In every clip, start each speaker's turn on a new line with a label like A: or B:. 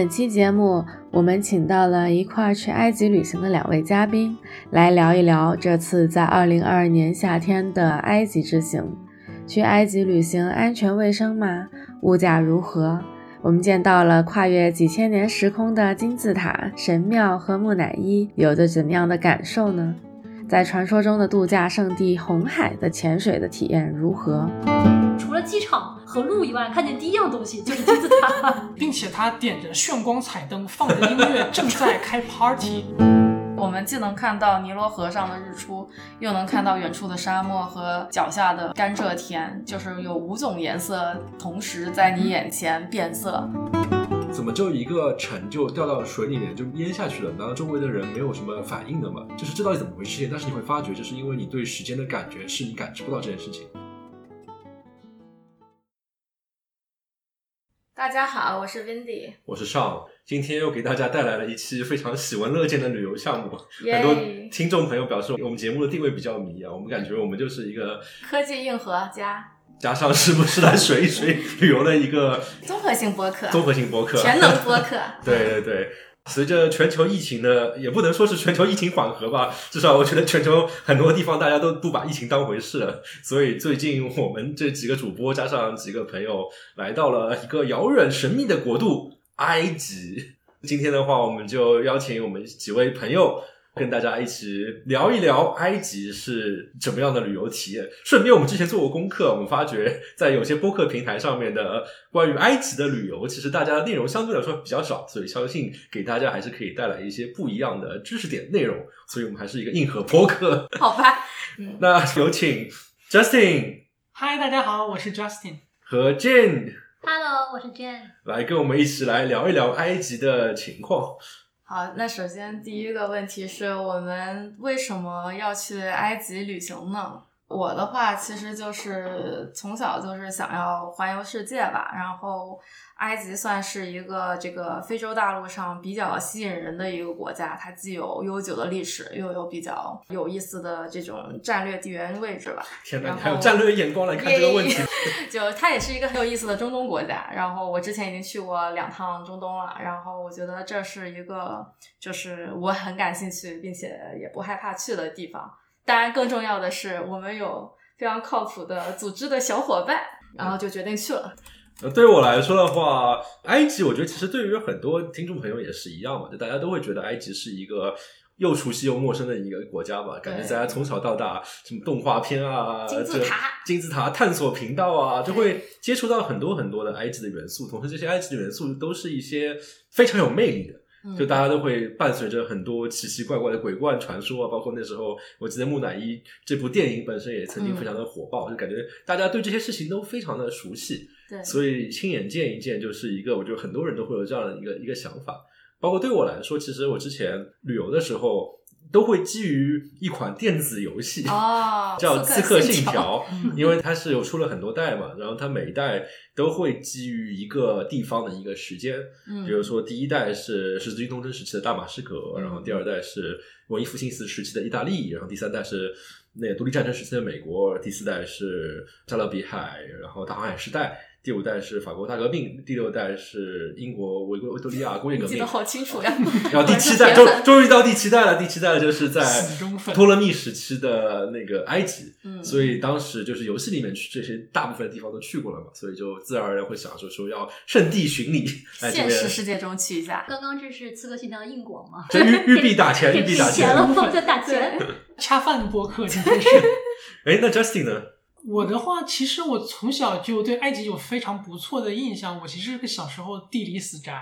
A: 本期节目，我们请到了一块儿去埃及旅行的两位嘉宾，来聊一聊这次在二零二二年夏天的埃及之行。去埃及旅行安全卫生吗？物价如何？我们见到了跨越几千年时空的金字塔、神庙和木乃伊，有着怎样的感受呢？在传说中的度假胜地红海的潜水的体验如何？
B: 除了机场和路以外，看见第一样东西就是金字塔，
C: 并且它点着炫光彩灯，放着音乐，正在开 party。
D: 我们既能看到尼罗河上的日出，又能看到远处的沙漠和脚下的甘蔗田，就是有五种颜色同时在你眼前变色。
E: 怎么就一个城就掉到水里面就淹下去了？难道周围的人没有什么反应的吗？就是这到底怎么回事？但是你会发觉，就是因为你对时间的感觉是你感知不到这件事情。
D: 大家好，我是 Windy，
E: 我是尚，今天又给大家带来了一期非常喜闻乐见的旅游项目。很多听众朋友表示我们节目的定位比较迷啊，我们感觉我们就是一个
D: 科技硬核加
E: 加上是不是来水一水旅游的一个
D: 综合性播客，
E: 综合性播客，
D: 全能播客。
E: 对对对，随着全球疫情的，也不能说是全球疫情缓和吧，至少我觉得全球很多地方大家都不把疫情当回事了。所以最近我们这几个主播加上几个朋友来到了一个遥远神秘的国度——埃及。今天的话，我们就邀请我们几位朋友。跟大家一起聊一聊埃及是怎么样的旅游体验。顺便，我们之前做过功课，我们发觉在有些播客平台上面的关于埃及的旅游，其实大家的内容相对来说比较少，所以相信给大家还是可以带来一些不一样的知识点内容。所以我们还是一个硬核播客。
D: 好吧，
E: 那有请 Justin
C: 嗨，大家好，我是 Justin。
E: 和 Jane
B: Hello，我是 Jane。
E: 来跟我们一起来聊一聊埃及的情况。
D: 好，那首先第一个问题是我们为什么要去埃及旅行呢？我的话其实就是从小就是想要环游世界吧，然后埃及算是一个这个非洲大陆上比较吸引人的一个国家，它既有悠久的历史，又有比较有意思的这种战略地缘位置吧。
E: 天哪，还有战略眼光来看这个问题。
D: 就它也是一个很有意思的中东国家。然后我之前已经去过两趟中东了，然后我觉得这是一个就是我很感兴趣并且也不害怕去的地方。当然，更重要的是我们有非常靠谱的组织的小伙伴，然后就决定去了。
E: 呃，对于我来说的话，埃及，我觉得其实对于很多听众朋友也是一样嘛，就大家都会觉得埃及是一个又熟悉又陌生的一个国家吧。感觉大家从小到大，什么动画片啊、
D: 金字塔
E: 金字塔探索频道啊，就会接触到很多很多的埃及的元素。同时，这些埃及的元素都是一些非常有魅力的。
D: 嗯
E: 就大家都会伴随着很多奇奇怪怪的鬼怪传说啊，包括那时候我记得《木乃伊》这部电影本身也曾经非常的火爆，就感觉大家对这些事情都非常的熟悉。
D: 对，
E: 所以亲眼见一见就是一个，我觉得很多人都会有这样的一个一个想法。包括对我来说，其实我之前旅游的时候，都会基于一款电子游戏，
D: 哦，
E: 叫《刺客信
D: 条》，
E: 条》，因为它是有出了很多代嘛，然后它每一代都会基于一个地方的一个时间，
D: 嗯，
E: 比如说第一代是十字军东征时期的大马士革，
D: 嗯。
E: 然后第二代是文艺复兴时期的意大利，然后第三代是那个独立战争时期的美国，第四代是加勒比海，然后大航海时代。第五代是法国大革命，第六代是英国维维多利亚工业革命
D: 记得，好清楚呀。
E: 然后第七代终终于到第七代了，第七代就是在托勒密时期的那个埃及，
D: 嗯
E: 所以当时就是游戏里面去这些大部分地方都去过了嘛，所以就自然而然会想说说要圣地巡礼，
D: 现实世界中去一下，
B: 刚刚这是《刺客信条》的硬广吗？
E: 这玉玉币打钱，玉币打钱。
B: 钱了，我在打钱。
C: 恰饭播客今天是。
E: 哎，那 Justin 呢？
C: 我的话，其实我从小就对埃及有非常不错的印象。我其实是个小时候地理死宅，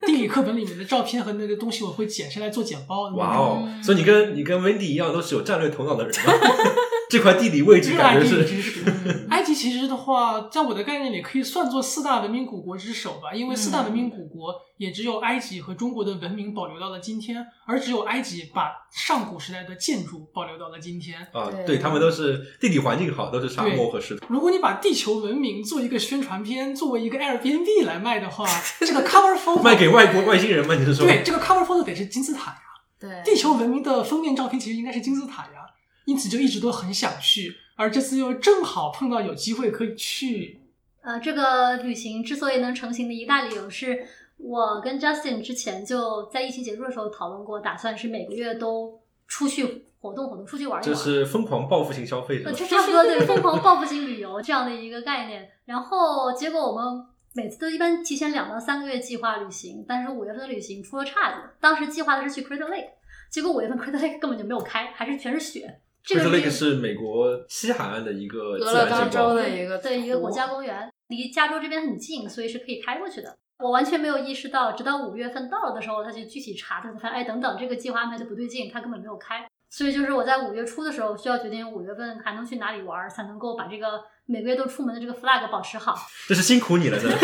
C: 地理课本里面的照片和那个东西我会剪下来做简报。
E: 哇哦！
D: 嗯
E: 所以你跟你跟 Wendy 一样，都是有战略头脑的人吗？这块地理位置
C: 热爱地
E: 感觉是
C: 理知识。埃及其实的话，在我的概念里可以算作四大文明古国之首吧，因为四大文明古国也只有埃及和中国的文明保留到了今天，而只有埃及把上古时代的建筑保留到了今天。
E: 啊，
D: 对
E: 对他们都是地理环境好，都是沙漠和石头。
C: 如果你把地球文明做一个宣传片，作为一个 Airbnb 来卖的话，这个 cover photo
E: 卖给外国外星人吗？你是说？
C: 对这个 cover photo 得是金字塔呀。
D: 对，
C: 地球文明的封面照片其实应该是金字塔呀，因此就一直都很想去，而这次又正好碰到有机会可以去。
B: 呃，这个旅行之所以能成型的一大理由是，我跟 Justin 之前就在疫情结束的时候讨论过，打算是每个月都出去活动活动，出去玩一玩。
E: 就是疯狂报复性消费
B: 呃，？就差不多对疯狂报复性旅游这样的一个概念。然后结果我们每次都一般提前两到三个月计划旅行，但是五月份的旅行出了岔子。当时计划的是去 Crater Lake，结果五月份 Crater Lake 根本就没有开，还是全是雪。这个是
E: Lake 是美国西海岸的一个
D: 俄
E: 自
D: 勒冈州
E: 然景观。
D: 的一个
B: 对一个国家公园，离加州这边很近，所以是可以开过去的。我完全没有意识到，直到五月份到了的时候，他就具体查，他才发现，哎，等等，这个计划安排的不对劲，他根本没有开。所以就是我在五月初的时候，需要决定五月份还能去哪里玩，才能够把这个每个月都出门的这个 flag 保持好。
E: 这是辛苦你了，真的。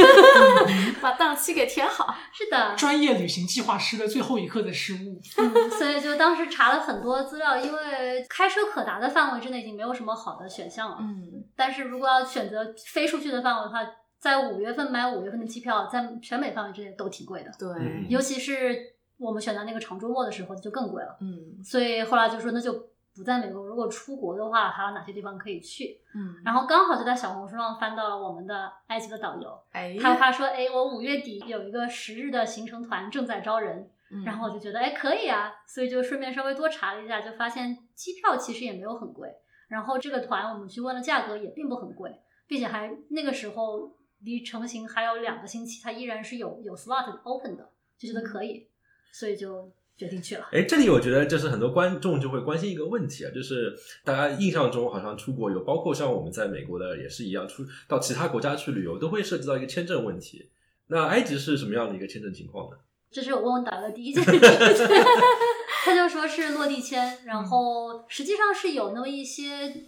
D: 把档期给填好。
B: 是的，
C: 专业旅行计划师的最后一刻的失误。
B: 嗯，所以就当时查了很多资料，因为开车可达的范围之内已经没有什么好的选项了。
D: 嗯，
B: 但是如果要选择飞出去的范围的话，在五月份买五月份的机票，在全美范围之内都挺贵的，
D: 对，
E: 嗯
B: 尤其是我们选择那个长周末的时候就更贵了。
D: 嗯
B: 所以后来就说那就不在美国，如果出国的话，还有哪些地方可以去？
D: 嗯，
B: 然后刚好就在小红书上翻到了我们的埃及的导游，
D: 哎，
B: 他他说，哎，我五月底有一个十日的行程团正在招人，
D: 嗯。
B: 然后我就觉得，哎，可以啊，所以就顺便稍微多查了一下，就发现机票其实也没有很贵，然后这个团我们去问了价格也并不很贵，并且还那个时候离成型还有两个星期，它依然是有有 slot open 的，就觉得可以，所以就决定去了。
E: 哎，这里我觉得就是很多观众就会关心一个问题啊，就是大家印象中好像出国游，包括像我们在美国的也是一样，出到其他国家去旅游都会涉及到一个签证问题。那埃及是什么样的一个签证情况呢？
B: 这是我问我导游的第一件事情，他就说是落地签，然后实际上是有那么一些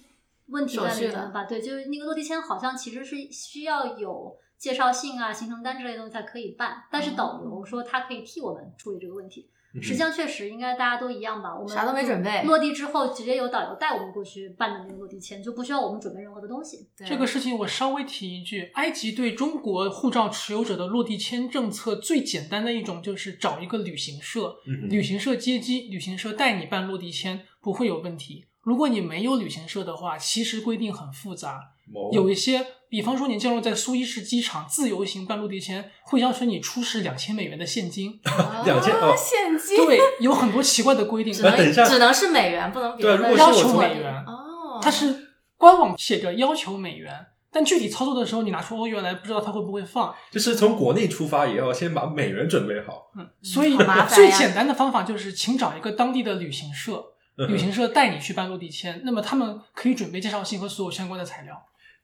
B: 问题在里面吧？对，就是那个落地签好像其实是需要有介绍信啊、行程单之类的东西才可以办，但是导游说他可以替我们处理这个问题。实际上确实应该大家都一样吧，我们
D: 啥都没准备
B: 落地之后直接有导游带我们过去办的那个落地签，就不需要我们准备任何的东西。
D: 对
C: 这个事情我稍微提一句，埃及对中国护照持有者的落地签政策最简单的一种就是找一个旅行社，
E: 嗯
C: 旅行社接机，旅行社带你办落地签不会有问题。如果你没有旅行社的话，其实规定很复杂，
E: 哦
C: 有一些，比方说你降落在苏伊士机场自由行办落地签，会要求你出示两千美元的现金。
E: 两千哦
D: 啊现金
C: 对，有很多奇怪的规定。
D: 只能
E: 啊等一下
D: 只能是美元，不能别的
E: 对啊如果
C: 要求美元，
D: 哦，
C: 它是官网写着要求美元，但具体操作的时候，你拿出欧元来，不知道它会不会放。
E: 就是从国内出发也要先把美元准备好。
C: 嗯，所以
D: 麻烦
C: 最简单的方法就是，请找一个当地的旅行社，旅行社带你去办落地签，那么他们可以准备介绍信和所有相关的材料。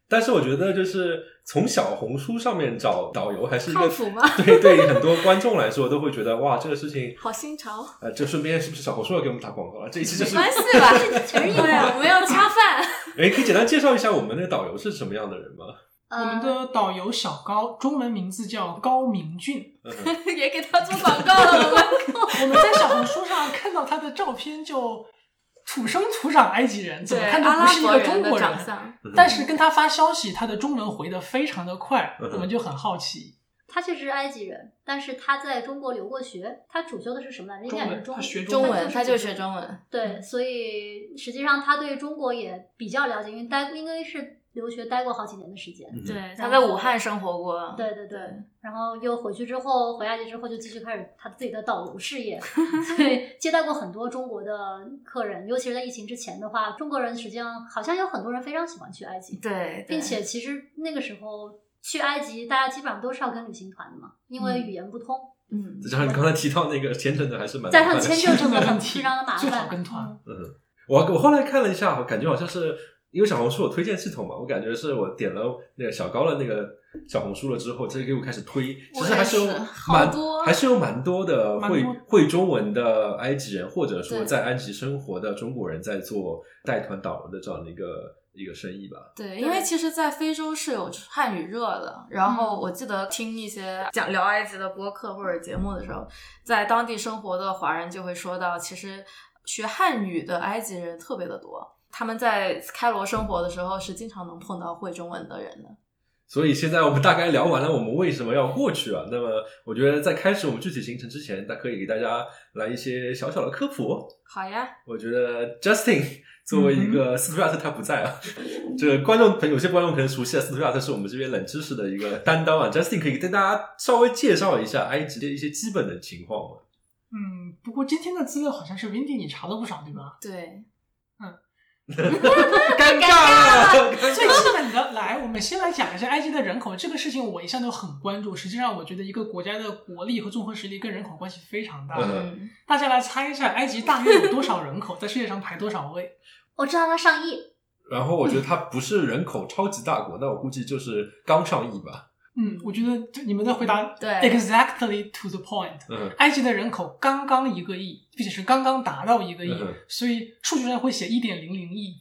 E: 但是我觉得，就是从小红书上面找导游，还是一个
D: 靠谱吗
E: 对对很多观众来说都会觉得哇，这个事情，
D: 好新潮，
E: 呃，这顺便是不是小红书要给我们打广告了？这一期就是，
D: 没关系吧？
B: 全是硬
D: 对，我们要恰饭。
E: 哎，可以简单介绍一下我们那个导游是什么样的人吗？
C: 我们
B: 呃，
C: 的导游小高，中文名字叫高明俊。
D: 也给他做广告了，我们
C: 在小红书上看到他的照片，就土生土长埃及人，怎么看都不是一个中国人。
D: 长相，
C: 但是跟他发消息，他的中文回的非常的快，
E: 嗯
C: 我们就很好奇。
B: 他确实是埃及人，但是他在中国留过学，他主修的是什么来着？应
C: 中文
B: 该是中
C: 他学
D: 中文，
B: 他
D: 他就学中文。
B: 对，所以实际上他对中国也比较了解，因为待应该是留学待过好几年的时间。
E: 嗯
D: 对，他在武汉生活过。
B: 对对对，然后又回去之后，回埃及之后就继续开始他自己的导游事业，所以接待过很多中国的客人，尤其是在疫情之前的话，中国人实际上好像有很多人非常喜欢去埃及，
D: 对，
B: 并且其实那个时候去埃及，大家基本上都是要跟旅行团的嘛，因为
D: 嗯
B: 语言不通，
D: 嗯，
E: 再加上你刚才提到那个签证的，还是蛮
B: 加上签证真的很
C: 问题
B: 非常的麻
C: 最好
B: 烦，
C: 跟团
B: 嗯
E: 嗯，我我后来看了一下，我感觉好像是因为小红书有推荐系统嘛，我感觉是我点了那个小高的那个小红书了之后，这给我开始推，其实还是有蛮
D: 多
E: 还是有蛮多的会
C: 多
E: 会中文的埃及人，或者说在埃及生活的中国人在做带团导游的这样的一个一个生意吧。
D: 对，因为其实，在非洲是有汉语热的。然后我记得听一些讲聊埃及的播客或者节目的时候，在当地生活的华人就会说到，其实学汉语的埃及人特别的多。他们在开罗生活的时候，是经常能碰到会中文的人的。
E: 所以现在我们大概聊完了我们为什么要过去啊。那么我觉得在开始我们具体行程之前，大可以给大家来一些小小的科普。
D: 好呀，
E: 我觉得 Justin 作为一个斯图亚特，他不在啊。这个观众朋友有些观众可能熟悉的斯图亚特是我们这边冷知识的一个担当啊。Justin 可以跟大家稍微介绍一下埃及的一些基本的情况吗？
C: 嗯，不过今天的资料好像是 Windy 你查了不少，对吧？
D: 对，
E: 尴尬了，
C: 最基本的，来，我们先来讲一下埃及的人口这个事情，我一向都很关注。实际上，我觉得一个国家的国力和综合实力跟人口关系非常大。
D: 嗯，
C: 大家来猜一下，埃及大约有多少人口，在世界上排多少位？
B: 我知道它上亿，
E: 然后我觉得它不是人口超级大国，那我估计就是刚上亿吧。
C: 嗯，我觉得这你们的回答
D: 对。
C: exactly to the point。
E: 嗯。
C: 埃及的人口刚刚一个亿，并且是刚刚达到一个亿，
E: 嗯。
C: 所以数据上会写一点零零亿。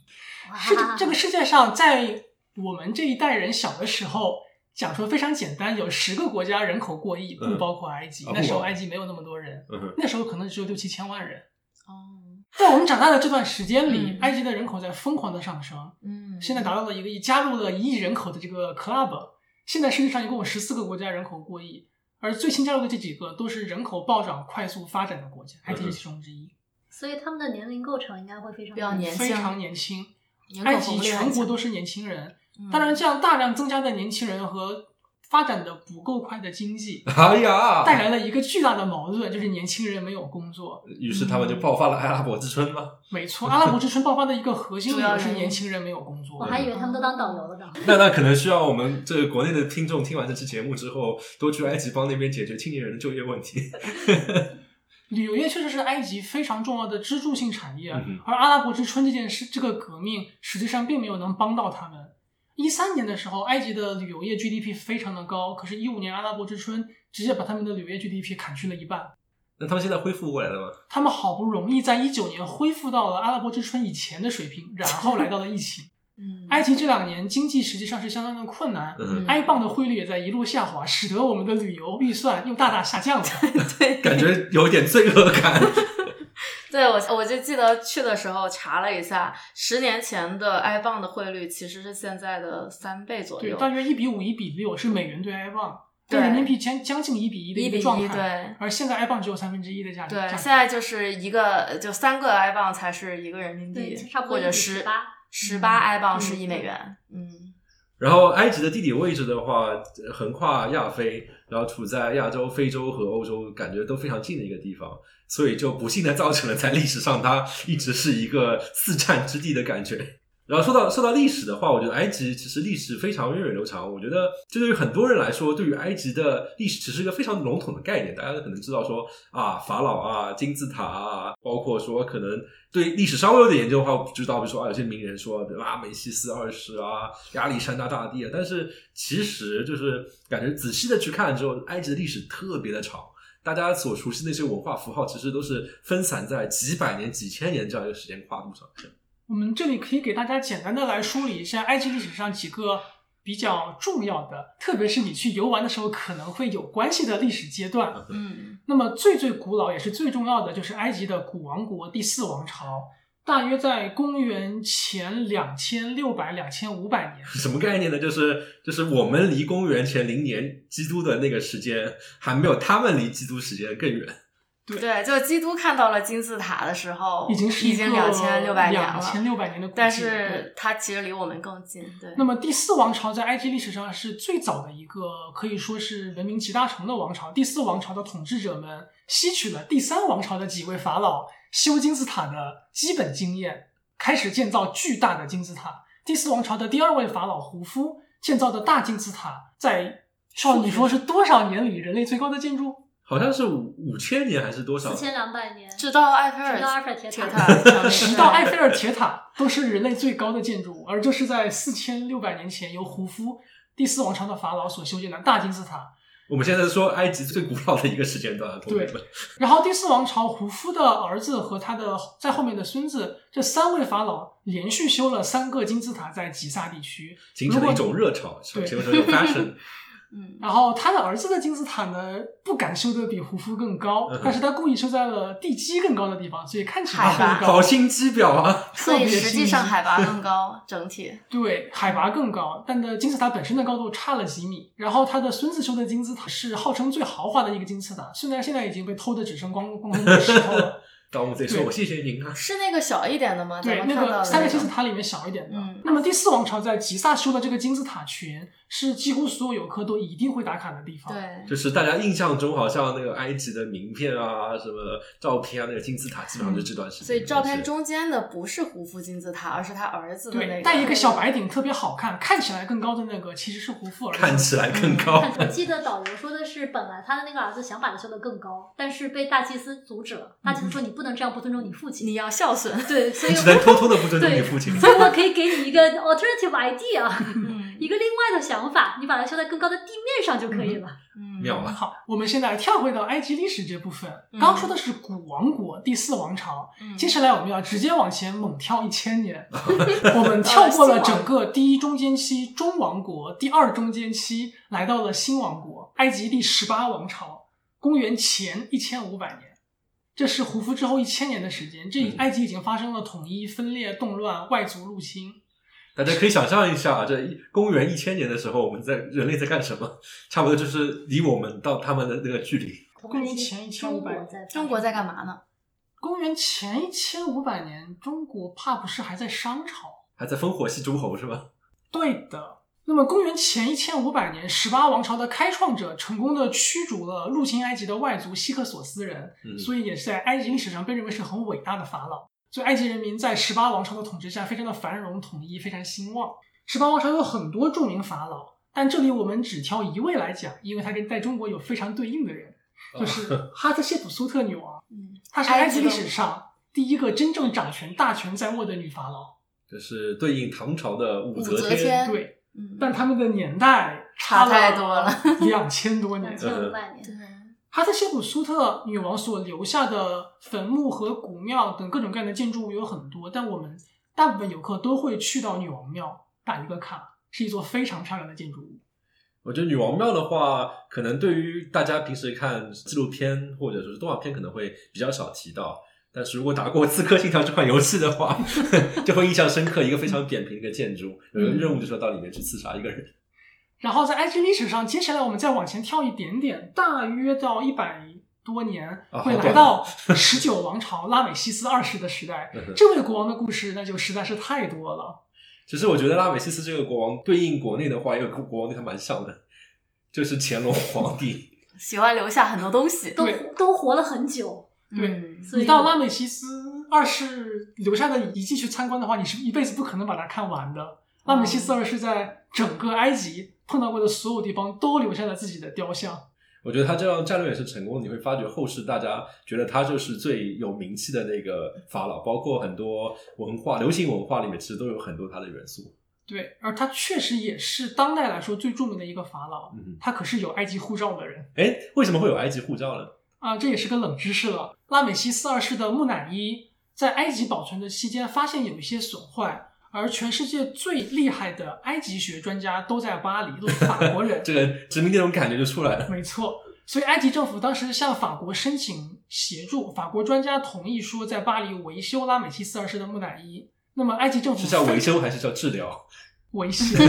B: 哇。
C: 世这个世界上，在我们这一代人小的时候，讲说非常简单，有十个国家人口过亿，
E: 嗯。
C: 不包括埃及。
E: 啊
C: 那时候埃及没有那么多人，
E: 嗯
C: 那时候可能只有六七千万人。
D: 哦，
C: 在我们长大的这段时间里，
D: 嗯。
C: 埃及的人口在疯狂的上升，
D: 嗯，
C: 现在达到了一个亿，加入了一亿人口的这个 club。现在世界上一共有十四个国家人口过亿，而最新加入的这几个都是人口暴涨、快速发展的国家，埃及是其中之一，
B: 所以他们的年龄构成应该会非常
D: 比较年轻
C: 非常年轻。埃及全国都是年轻人，
D: 嗯
C: 当然，这样大量增加的年轻人和发展的不够快的经济，
E: 哎呀，
C: 带来了一个巨大的矛盾，就是年轻人没有工作。
E: 于是他们就爆发了阿拉伯之春嘛。
C: 没错，阿拉伯之春爆发的一个核心 理由是年轻人没有工作。
B: 我还以为他们都当导游了呢。
E: 那那可能需要我们这个国内的听众听完这期节目之后，多去埃及帮那边解决青年人的就业问题。
C: 旅游业确实是埃及非常重要的支柱性产业，
E: 嗯
C: 而阿拉伯之春这件事，这个革命实际上并没有能帮到他们。一三年的时候，埃及的旅游业 GDP 非常的高，可是，一五年阿拉伯之春直接把他们的旅游业 GDP 砍去了一半。
E: 那他们现在恢复过来了吗？
C: 他们好不容易在一九年恢复到了阿拉伯之春以前的水平，然后来到了疫情。
D: 嗯，
C: 埃及这两年经济实际上是相当的困难，
E: 嗯，
C: 埃镑的汇率也在一路下滑，使得我们的旅游预算又大大下降了。
D: 对，
E: 感觉有点罪恶感。
D: 对我我就记得去的时候查了一下，十年前的埃镑的汇率其实是现在的三倍左
C: 对，
D: 右，
C: 大约一比五、一比六是美元对埃镑，
D: 对
C: 对人民币将将近一比一的
D: 一，
C: 个状态。
D: 对
C: 而现在埃镑只有三分之一的价值。
D: 对，现在就是一个就三个埃镑才是一个人民，币，
B: 差不多
D: 或者十
B: 18
D: 十八埃镑是
C: 嗯
D: 一美元，嗯
E: 然后埃及的地理位置的话，横跨亚非，然后处在亚洲、非洲和欧洲，感觉都非常近的一个地方，所以就不幸的造成了在历史上它一直是一个四战之地的感觉。然后说到说到历史的话，我觉得埃及其实历史非常源远流长。我觉得这对于很多人来说，对于埃及的历史只是一个非常笼统的概念。大家可能知道说啊，法老啊，金字塔啊，包括说可能对历史稍微有点研究的话，知道比如说啊，有些名人说，比如啊，美西斯二世啊，亚历山大大帝啊。但是其实就是感觉仔细的去看之后，埃及的历史特别的长。大家所熟悉那些文化符号，其实都是分散在几百年、几千年这样一个时间跨度上。
C: 我们这里可以给大家简单的来梳理一下埃及历史上几个比较重要的，特别是你去游玩的时候可能会有关系的历史阶段。
D: 嗯
C: 那么最最古老也是最重要的，就是埃及的古王国第四王朝，大约在公元前两千六百、两千五百年。
E: 什么概念呢？就是就是我们离公元前零年基督的那个时间，还没有他们离基督时间更远。
C: 对
D: 对，就基督看到了金字塔的时候，
C: 已经是
D: 已经两千六百年
C: 两千
D: 了，
C: 六百年的古迹，
D: 但是它其实离我们更近，对。
C: 那么第四王朝在埃及历史上是最早的一个可以说是文明集大成的王朝。第四王朝的统治者们吸取了第三王朝的几位法老修金字塔的基本经验，开始建造巨大的金字塔。第四王朝的第二位法老胡夫建造的大金字塔，在少你说是多少年里人类最高的建筑？
E: 好像是五五千年还是多少？
B: 四千两百年，
D: 直到埃菲尔
B: 直到埃菲尔铁
D: 铁
B: 塔
D: 塔，
C: 直到埃菲尔铁塔都是人类最高的建筑物，而这是在四千六百年前由胡夫第四王朝的法老所修建的大金字塔。
E: 我们现在说埃及最古老的一个时间段，同学们。
C: 然后第四王朝胡夫的儿子和他的在后面的孙子，这三位法老连续修了三个金字塔在吉萨地区。
E: 形成了一种热潮，
C: 对
E: 形成了一种 fashion。
D: 嗯，
C: 然后他的儿子的金字塔呢，不敢修的比胡夫更高
E: 嗯，
C: 但是他故意修在了地基更高的地方，所以看起来
D: 海拔
C: 很高。
E: 好心机婊啊！
D: 所以实际上海拔更高，整体。
C: 对，海拔更高，但的金字塔本身的高度差了几米。然后他的孙子修的金字塔是号称最豪华的一个金字塔，虽然现在已经被偷的只剩光光光的石头了。
E: 盗墓贼说：“我谢谢您啊。
D: 是那个小一点的吗？
C: 对，那个三个金字塔里面小一点的。
D: 嗯
C: 那么第四王朝在吉萨修的这个金字塔群，是几乎所有游客都一定会打卡的地方。
D: 对，
E: 就是大家印象中好像那个埃及的名片啊、什么照片啊，那个金字塔基本上就这段时间。
D: 所以照片中间的不是胡夫金字塔，而是他儿子的那
C: 对，
D: 个。
C: 戴一个小白顶特别好看，看起来更高的那个其实是胡夫儿子。
E: 看起来更高。
B: 我记得导游说的是，本来他的那个儿子想把他修得更高，但是被大祭司阻止了。大祭司说：“你不能这样，不尊重你父亲。
D: 你要孝顺。
B: 对，所以
E: 你只能偷偷的不尊重你父亲。
B: 所以我可以给你一个 alternative idea，
D: 嗯
B: 一个另外的想法，你把它修在更高的地面上就可以了。
D: 嗯，
E: 妙啊
C: 好，我们现在跳回到埃及历史这部分。
D: 嗯
C: 刚说的是古王国第四王朝，
D: 嗯
C: 接下来我们要直接往前猛跳一千年，我们跳过了整个第一中间期中王国，第二中间期，来到了新王国，埃及第十八王朝，公元前一千五百年。这是胡夫之后一千年的时间，这
E: 嗯
C: 埃及已经发生了统一、分裂、动乱、外族入侵。
E: 大家可以想象一下，这一公元一千年的时候，我们在人类在干什么？差不多就是离我们到他们的那个距离。
C: 公元前1500
B: 中国在
D: 中国在干嘛呢？
C: 公元前一千五百年，中国怕不是还在商朝？
E: 还在烽火戏诸侯是吧？
C: 对的。那么，公元前一千五百年，十八王朝的开创者成功的驱逐了入侵埃及的外族希克索斯人，
E: 嗯
C: 所以也是在埃及历史上被认为是很伟大的法老。所以，埃及人民在十八王朝的统治下非常的繁荣统一，非常兴旺。十八王朝有很多著名法老，但这里我们只挑一位来讲，因为他跟在中国有非常对应的人，就是哈特谢普苏特女王。
D: 嗯，
C: 她是埃及历史上第一个真正掌权大权在握的女法老。
E: 这是对应唐朝的武
D: 武
E: 则
D: 则天
C: 对，
D: 嗯，
C: 但他们的年代
D: 差太多了，
C: 两千多年
B: 两。千五百年。
D: 对，
C: 哈特谢普苏特女王所留下的坟墓和古庙等各种各样的建筑物有很多，但我们大部分游客都会去到女王庙打一个卡，是一座非常漂亮的建筑物。
E: 我觉得女王庙的话，可能对于大家平时看纪录片或者说是动画片，可能会比较少提到。但是如果打过《刺客信条》这款游戏的话，就会印象深刻。一个非常扁平的一个建筑，有一个任务就是要到里面去刺杀一个人。
C: 然后在埃及历史上，接下来我们再往前跳一点点，大约到一百多年，会来到十九王朝拉美西斯二世的时代。这位国王的故事那就实在是太多了。
E: 其实我觉得拉美西斯这个国王对应国内的话，有个国王跟他蛮像的，就是乾隆皇帝。
D: 喜欢留下很多东西。
B: 都都活了很久，
C: 对
D: 嗯
C: 你到拉美西斯二世留下的遗迹去参观的话，你是一辈子不可能把它看完的。拉美西斯二世在整个埃及碰到过的所有地方都留下了自己的雕像。
E: 我觉得他这样战略也是成功的，你会发觉后世大家觉得他就是最有名气的那个法老，包括很多文化、流行文化里面其实都有很多他的元素。
C: 对，而他确实也是当代来说最著名的一个法老，
E: 嗯，
C: 他可是有埃及护照的人
E: 哎，为什么会有埃及护照呢？
C: 啊，这也是个冷知识了。拉美西斯二世的木乃伊在埃及保存的期间发现有一些损坏，而全世界最厉害的埃及学专家都在巴黎，都是法国人。
E: 这个殖民那种感觉就出来了。
C: 没错，所以埃及政府当时向法国申请协助，法国专家同意说在巴黎维修拉美西斯二世的木乃伊。那么埃及政府
E: 是叫维修还是叫治疗？
C: 维修？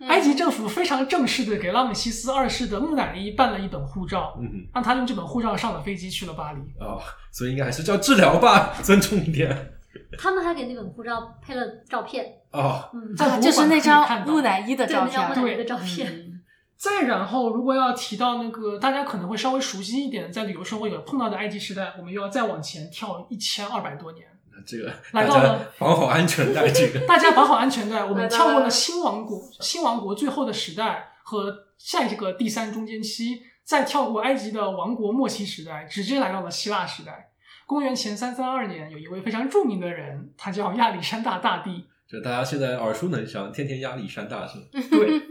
C: 埃及政府非常正式的给拉美西斯二世的木乃伊办了一本护照，
E: 嗯
C: 让他用这本护照上了飞机去了巴黎。
E: 哦，所以应该还是叫治疗吧，尊重一点。
B: 他们还给那本护照配了照片，
E: 哦，
B: 嗯，
C: 在博
D: 啊，
C: 物馆可以
D: 就是那张
C: 看到。
D: 木乃伊的照片。
B: 对木乃伊的照片，
D: 嗯。
C: 再然后，如果要提到那个大家可能会稍微熟悉一点，在旅游生活有碰到的埃及时代，我们又要再往前跳一千二百多年。
E: 这个
C: 来到了
E: 绑好安全带，这个。
C: 大家绑好安全带，我们跳过了
D: 了
C: 新王国，新王国最后的时代和下一个第三中间期，再跳过埃及的王国末期时代，直接来到了希腊时代。公元前三三二年，有一位非常著名的人，他叫亚历山大大帝。
E: 就大家现在耳熟能详，天天亚历山大是吗？
C: 对，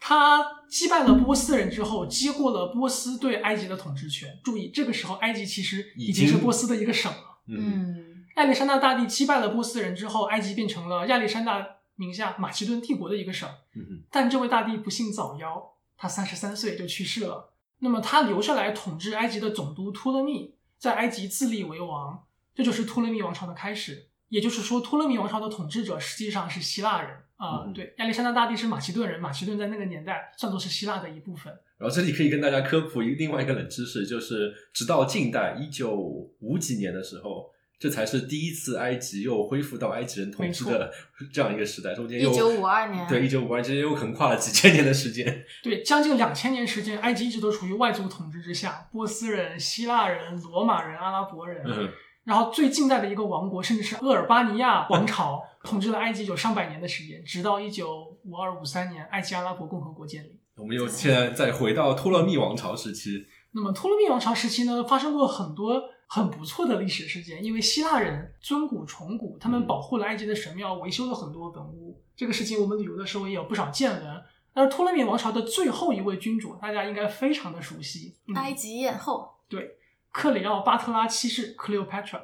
C: 他击败了波斯人之后，接过了波斯对埃及的统治权。注意，这个时候埃及其实已经是波斯的一个省了。
E: 嗯，
D: 嗯，
C: 亚历山大大帝击败了波斯人之后，埃及变成了亚历山大名下马其顿帝国的一个省。
E: 嗯哼，
C: 但这位大帝不幸早夭，他三十三岁就去世了。那么他留下来统治埃及的总督托勒密，在埃及自立为王，这就是托勒密王朝的开始。也就是说，托勒密王朝的统治者实际上是希腊人啊、
E: 嗯
C: 对，亚历山大大帝是马其顿人，马其顿在那个年代算作是希腊的一部分。
E: 然后这里可以跟大家科普一个另外一个冷知识，就是直到近代一九五几年的时候，这才是第一次埃及又恢复到埃及人统治的这样一个时代，中间又
D: 一九五二年
E: 对一九五二之间又横跨了几千年的时间。
C: 对，将近两千年时间，埃及一直都处于外族统治之下，波斯人、希腊人、罗马人、阿拉伯人。
E: 嗯，
C: 然后最近代的一个王国，甚至是厄尔巴尼亚王朝，统治了埃及有上百年的时间，直到一九五二五三年，埃及阿拉伯共和国建立。
E: 我们又现在再回到托勒密王朝时期，
C: 那么托勒密王朝时期呢，发生过很多很不错的历史事件，因为希腊人尊古崇古，他们保护了埃及的神庙，维修了很多文物。这个事情我们旅游的时候也有不少见闻。但是托勒密王朝的最后一位君主，大家应该非常的熟悉，嗯、
D: 埃及艳后，
C: 对克里奥巴特拉七世 （Cleopatra）。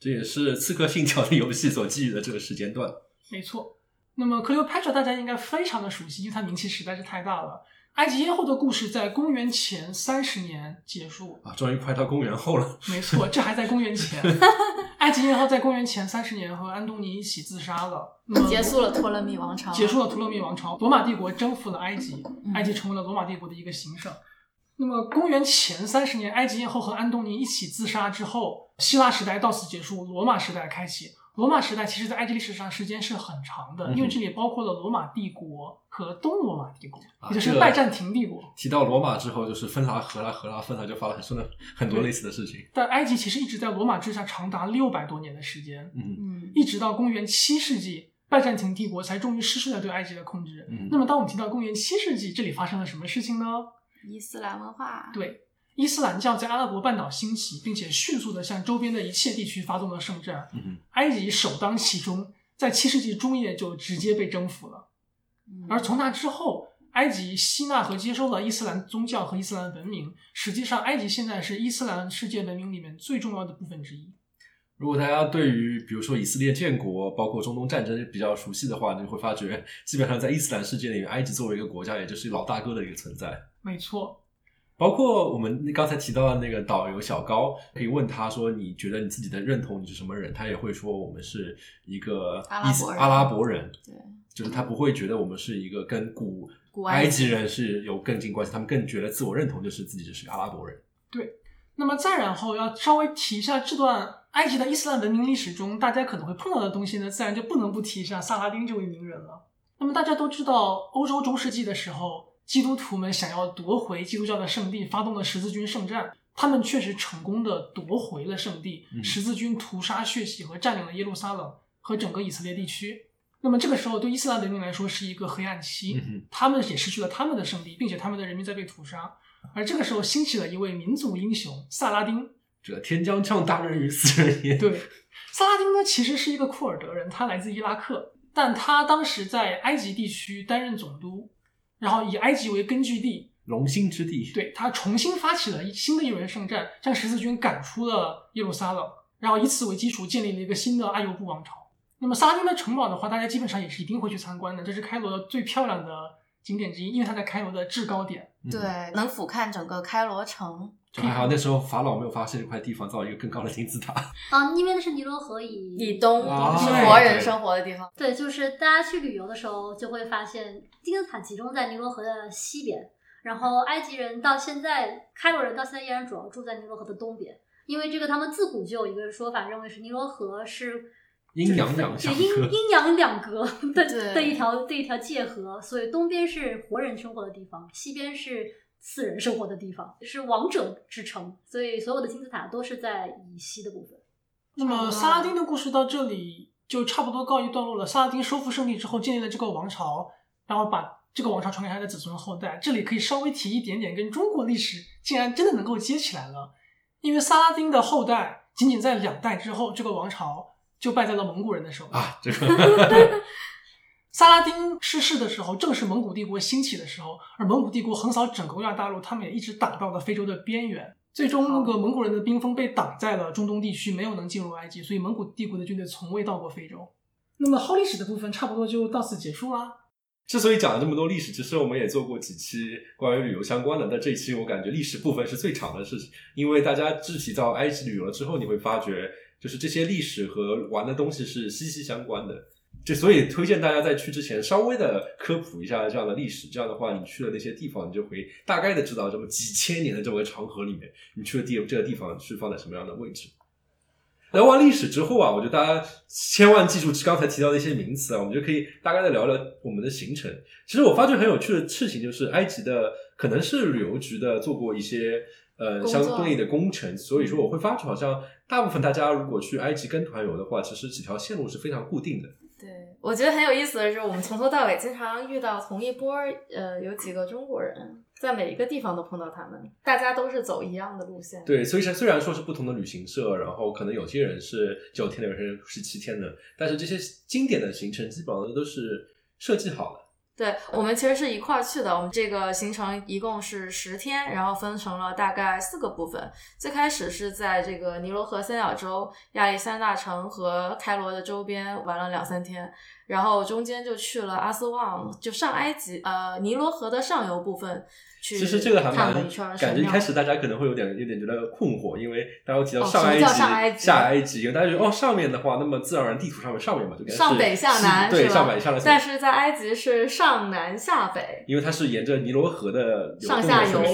E: 这也是《刺客信条》的游戏所基于的这个时间段。
C: 没错，那么 Cleopatra 大家应该非常的熟悉，因为它名气实在是太大了。埃及艳后的故事在公元前三十年结束，
E: 啊，终于快到公元后了。
C: 没错，这还在公元前。埃及艳后在公元前三十年和安东尼一起自杀了，
D: 结束了托勒密王朝，
C: 结束了托勒密王朝，罗马帝国征服了埃及，
D: 嗯
C: 埃及成为了罗马帝国的一个行省。那么公元前三十年，埃及艳后和安东尼一起自杀之后，希腊时代到此结束，罗马时代开启。罗马时代其实，在埃及历史上时间是很长的，因为这里包括了罗马帝国和东罗马帝国，也就是拜占庭帝国。
E: 提到罗马之后，就是分拉、合拉、合拉、分拉，就发了很多很多类似的事情。
C: 但埃及其实一直在罗马之下长达六百多年的时间，
E: 嗯
D: 嗯，
C: 一直到公元七世纪，拜占庭帝国才终于失去了对埃及的控制。
E: 嗯
C: 那么，当我们提到公元七世纪，这里发生了什么事情呢？
D: 伊斯兰文化，
C: 对，伊斯兰教在阿拉伯半岛兴起，并且迅速地向周边的一切地区发动了圣战。
E: 嗯
C: 埃及首当其冲，在七世纪中叶就直接被征服了。
D: 嗯
C: 而从那之后，埃及吸纳和接收了伊斯兰宗教和伊斯兰文明。实际上，埃及现在是伊斯兰世界文明里面最重要的部分之一。
E: 如果大家对于比如说以色列建国，包括中东战争比较熟悉的话，你会发觉，基本上在伊斯兰世界里面，埃及作为一个国家，也就是老大哥的一个存在。
C: 没错，
E: 包括我们刚才提到的那个导游小高，可以问他说：“你觉得你自己的认同你是什么人？”他也会说：“我们是一个
D: 阿拉伯人
E: 伊斯阿拉伯人。
D: 对，”
E: 就是他不会觉得我们是一个跟古埃
D: 古埃及
E: 及人是有更近关系，他们更觉得自我认同就是自己就是个阿拉伯人。
C: 对那么再然后要稍微提一下这段埃及的伊斯兰文明历史中，大家可能会碰到的东西呢，自然就不能不提一下萨拉丁这位名人了。那么大家都知道，欧洲中世纪的时候，基督徒们想要夺回基督教的圣地，发动了十字军圣战。他们确实成功的夺回了圣地，
E: 嗯
C: 十字军屠杀血洗和占领了耶路撒冷和整个以色列地区。那么这个时候，对伊斯兰文明来说是一个黑暗期，他们也失去了他们的圣地，并且他们的人民在被屠杀。而这个时候兴起了一位民族英雄萨拉丁。
E: 这天将降大任于斯人也。
C: 对，萨拉丁呢其实是一个库尔德人，他来自伊拉克，但他当时在埃及地区担任总督，然后以埃及为根据地，
E: 龙兴之地。
C: 对他重新发起了新的一轮圣战，将十字军赶出了耶路撒冷，然后以此为基础建立了一个新的阿尤布王朝。那么萨拉丁的城堡的话，大家基本上也是一定会去参观的，这是开罗的最漂亮的景点之一，因为它在开罗的制高点。
E: 嗯，
D: 对，能俯瞰整个开罗城。
E: 就还好那时候法老没有发现这块地方造一个更高的金字塔。
B: 啊，因为那是尼罗河以
D: 以东
E: 啊
D: 是活人生活的地方，
B: 对，就是大家去旅游的时候就会发现，金字塔集中在尼罗河的西边，然后埃及人到现在，开罗人到现在依然主要住在尼罗河的东边，因为这个他们自古就有一个说法，认为是尼罗河是
E: 阴阳两
B: 隔阴阴阳两隔的
D: 对
B: 的一条的一条界河，所以东边是活人生活的地方，西边是死人生活的地方，是王者之城，所以所有的金字塔都是在以西的部分。
C: 那么萨拉丁的故事到这里就差不多告一段落了。萨拉丁收复胜利之后，建立了这个王朝，然后把这个王朝传给他的子孙后代。这里可以稍微提一点点，跟中国历史竟然真的能够接起来了。因为萨拉丁的后代仅仅在两代之后，这个王朝就败在了蒙古人的手里。
E: 啊，这个
C: 萨拉丁逝世的时候，正是蒙古帝国兴起的时候，而蒙古帝国横扫整个欧亚大陆，他们也一直打到了非洲的边缘。最终，那个蒙古人的兵锋被挡在了中东地区，没有能进入埃及，所以蒙古帝国的军队从未到过非洲。那么后历史的部分差不多就到此结束啦。
E: 之所以讲了这么多历史，其实我们也做过几期关于旅游相关的。但这一期我感觉历史部分是最长的，是因为大家具体到埃及旅游了之后，你会发觉，就是这些历史和玩的东西是息息相关的。就所以推荐大家在去之前稍微的科普一下这样的历史，这样的话，你去了那些地方，你就会大概的知道这么几千年的这么个长河里面，你去的地这个地方是放在什么样的位置。聊完历史之后啊，我觉得大家千万记住刚才提到的一些名词啊，我们就可以大概的聊聊我们的行程。其实我发觉很有趣的事情就是，埃及的可能是旅游局的做过一些呃相对应的工程，所以说我会发觉好像大部分大家如果去埃及跟团游的话，其实几条线路是非常固定的。
D: 我觉得很有意思的是，我们从头到尾经常遇到同一波呃有几个中国人。在每一个地方都碰到他们，大家都是走一样的路线。
E: 对，所以虽然说是不同的旅行社，然后可能有些人是九天的，有些人是七天的，但是这些经典的行程基本上都是设计好的。
D: 对我们其实是一块儿去的，我们这个行程一共是十天，然后分成了大概四个部分。最开始是在这个尼罗河三角洲、亚历山大城和开罗的周边玩了两三天，然后中间就去了阿斯旺，就上埃及，呃，尼罗河的上游部分。
E: 其实这个还蛮感觉一开始大家可能会有点有点觉得困惑，因为大家提到上埃及、下埃及，因为大家觉得哦上面的话，那么自然而然地图上面上面嘛，就
D: 上北下南
E: 对上北下南，
D: 但是在埃及是上南下北，
E: 因为它是沿着尼罗河的
D: 上下游，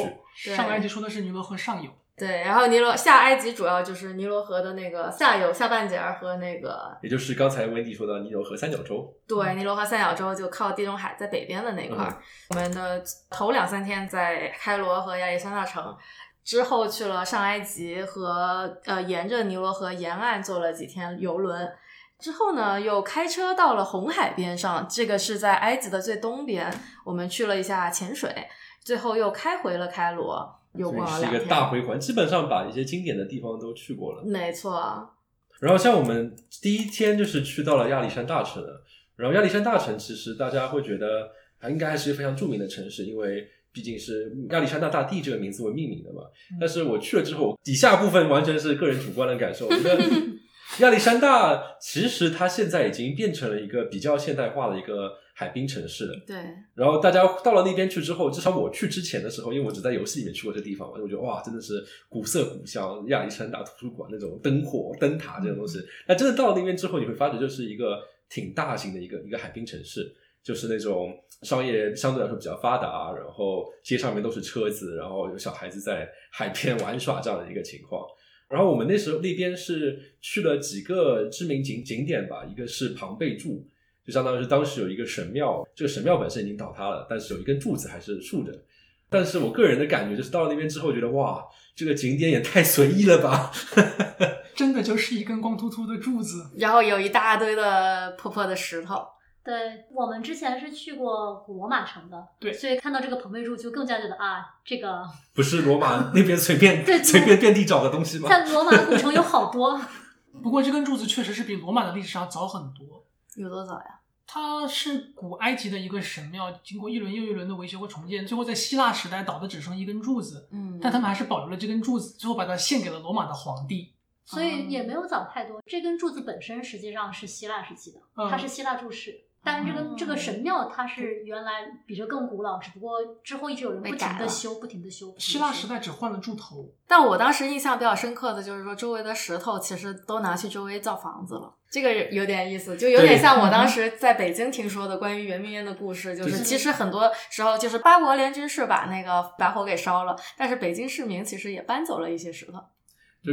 C: 上埃及说的是尼罗河上游。
D: 对，然后尼罗下埃及主要就是尼罗河的那个下游下半截儿和那个，
E: 也就是刚才温迪说的尼罗河三角洲。
D: 对，尼罗河三角洲就靠地中海在北边的那块儿。我们的头两三天在开罗和亚历山大城，之后去了上埃及和呃沿着尼罗河沿岸坐了几天游轮，之后呢又开车到了红海边上，这个是在埃及的最东边，我们去了一下潜水，最后又开回了开罗。
E: 所以是一个大回环，基本上把一些经典的地方都去过了。
D: 没错。
E: 然后像我们第一天就是去到了亚历山大城，然后亚历山大城其实大家会觉得它应该还是一个非常著名的城市，因为毕竟是亚历山大大帝这个名字为命名的嘛。但是我去了之后，底下部分完全是个人主观的感受，我觉得 亚历山大其实它现在已经变成了一个比较现代化的一个。海滨城市的，
D: 对。
E: 然后大家到了那边去之后，至少我去之前的时候，因为我只在游戏里面去过这地方，我就觉得哇，真的是古色古香，亚历山大图书馆那种灯火、灯塔这种东西。那真的到了那边之后，你会发觉就是一个挺大型的一个一个海滨城市，就是那种商业相对来说比较发达，然后街上面都是车子，然后有小孩子在海边玩耍这样的一个情况。然后我们那时候那边是去了几个知名景景点吧，一个是庞贝柱。就相当于是当时有一个神庙，这个神庙本身已经倒塌了，但是有一根柱子还是竖着。但是我个人的感觉就是到了那边之后，觉得哇，这个景点也太随意了吧！
C: 真的就是一根光秃秃的柱子，
D: 然后有一大堆的破破的石头。
B: 对我们之前是去过古罗马城的，
C: 对，
B: 所以看到这个庞贝柱就更加觉得啊，这个
E: 不是罗马 那边随便对随便遍地找的东西吗？
B: 在罗马古城有好多。
C: 不过这根柱子确实是比罗马的历史上早很多。
D: 有多早呀？
C: 它是古埃及的一个神庙，经过一轮又一轮的维修和重建，最后在希腊时代倒的只剩一根柱子。
D: 嗯，
C: 但他们还是保留了这根柱子，最后把它献给了罗马的皇帝。
B: 所以也没有早太多。这根柱子本身实际上是希腊时期的，它是希腊柱式。但这个这个神庙它是原来比这更古老，只不过之后一直有人不停的修，不停的修。
C: 希腊时代只换了柱头。
D: 但我当时印象比较深刻的就是说，周围的石头其实都拿去周围造房子了，这个有点意思，就有点像我当时在北京听说的关于圆明园的故事，就是其实很多时候就是八国联军是把那个白火给烧了，但是北京市民其实也搬走了一些石头。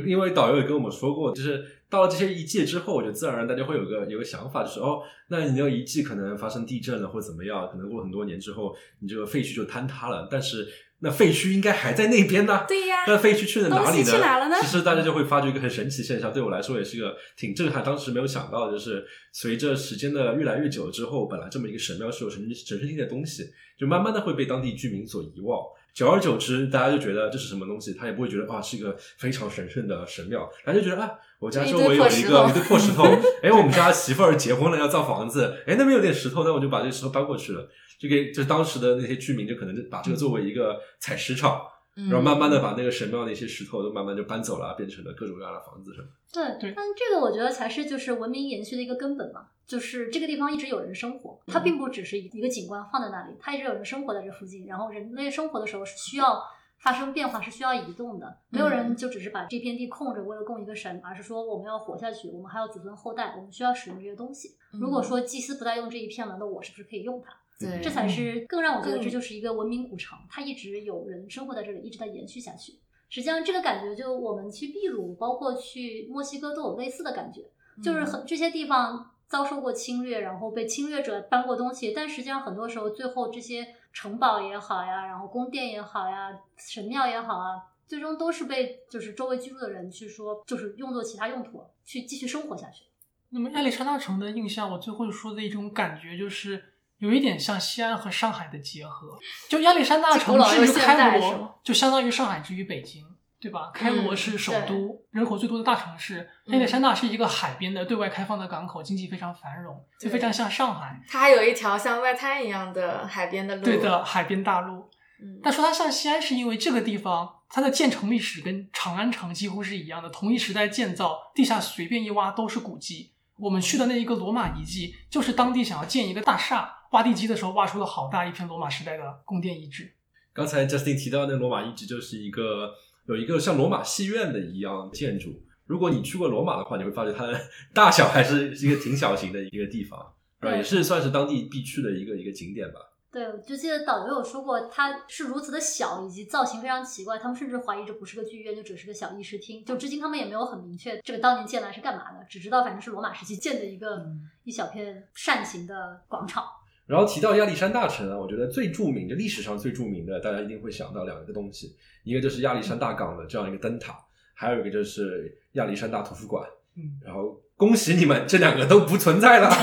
E: 就因为导游也跟我们说过，就是到了这些遗迹之后，我就自然而然大家会有个有个想法，就是哦，那你要遗迹可能发生地震了或怎么样，可能过很多年之后，你这个废墟就坍塌了。但是那废墟应该还在那边呢，
D: 对呀。
E: 那废墟去了哪里
D: 呢？
E: 去了其实大家就会发觉一个很神奇现象，对我来说也是一个挺震撼。当时没有想到，就是随着时间的越来越久之后，本来这么一个神庙是有神神圣性的东西，就慢慢的会被当地居民所遗忘。久而久之，大家就觉得这是什么东西，他也不会觉得啊是一个非常神圣的神庙，他就觉得啊，我家周围有一个一堆破石头，哎，我们家媳妇儿结婚了要造房子，哎，那边有点石头，那我就把这个石头搬过去了，就给就当时的那些居民就可能就把这个作为一个采石场，然后慢慢的把那个神庙那些石头都慢慢就搬走了，变成了各种各样的房子什么。
B: 对对，但这个我觉得才是就是文明延续的一个根本嘛。就是这个地方一直有人生活，它并不只是一个景观放在那里，它一直有人生活在这附近。然后人类生活的时候是需要发生变化，是需要移动的。没有人就只是把这片地空着为了供一个神，而是说我们要活下去，我们还要子孙后代，我们需要使用这些东西。如果说祭司不再用这一片了，那我是不是可以用它？
D: 对，
B: 这才是更让我觉得这就是一个文明古城，它一直有人生活在这里，一直在延续下去。实际上，这个感觉就我们去秘鲁，包括去墨西哥都有类似的感觉，就是很这些地方遭受过侵略，然后被侵略者搬过东西，但实际上很多时候最后这些城堡也好呀，然后宫殿也好呀，神庙也好啊，最终都是被就是周围居住的人去说，就是用作其他用途，去继续生活下去。
C: 那么亚历山大城的印象，我最后说的一种感觉就是有一点像西安和上海的结合。就亚历山大城
D: 古老
C: 至于开罗，就相当于上海之于北京，对吧？开罗是首都，人口最多的大城市。亚历山大是一个海边的对外开放的港口，经济非常繁荣，就非常像上海。
D: 它还有一条像外滩一样的海边的路。
C: 对的，海边大路。
D: 嗯，
C: 但说它像西安，是因为这个地方它的建成历史跟长安城几乎是一样的，同一时代建造，地下随便一挖都是古迹。我们去的那一个罗马遗迹，就是当地想要建一个大厦，挖地基的时候挖出了好大一片罗马时代的宫殿遗址。
E: 刚才 Justin 提到那个罗马遗址，就是一个有一个像罗马戏院的一样建筑。如果你去过罗马的话，你会发现它的大小还是一个挺小型的一个地方，是吧？
B: 对
E: 也是算是当地必去的一个一个景点吧。
B: 对，我就记得导游有说过，它是如此的小，以及造型非常奇怪，他们甚至怀疑这不是个剧院，就只是个小议事厅。就至今他们也没有很明确这个当年建来是干嘛的，只知道反正是罗马时期建的一个、一小片扇形的广场。
E: 然后提到亚历山大城啊，我觉得最著名的历史上最著名的，大家一定会想到两个东西，一个就是亚历山大港的这样一个灯塔，还有一个就是亚历山大图书馆。
C: 嗯，
E: 然后恭喜你们，这两个都不存在了。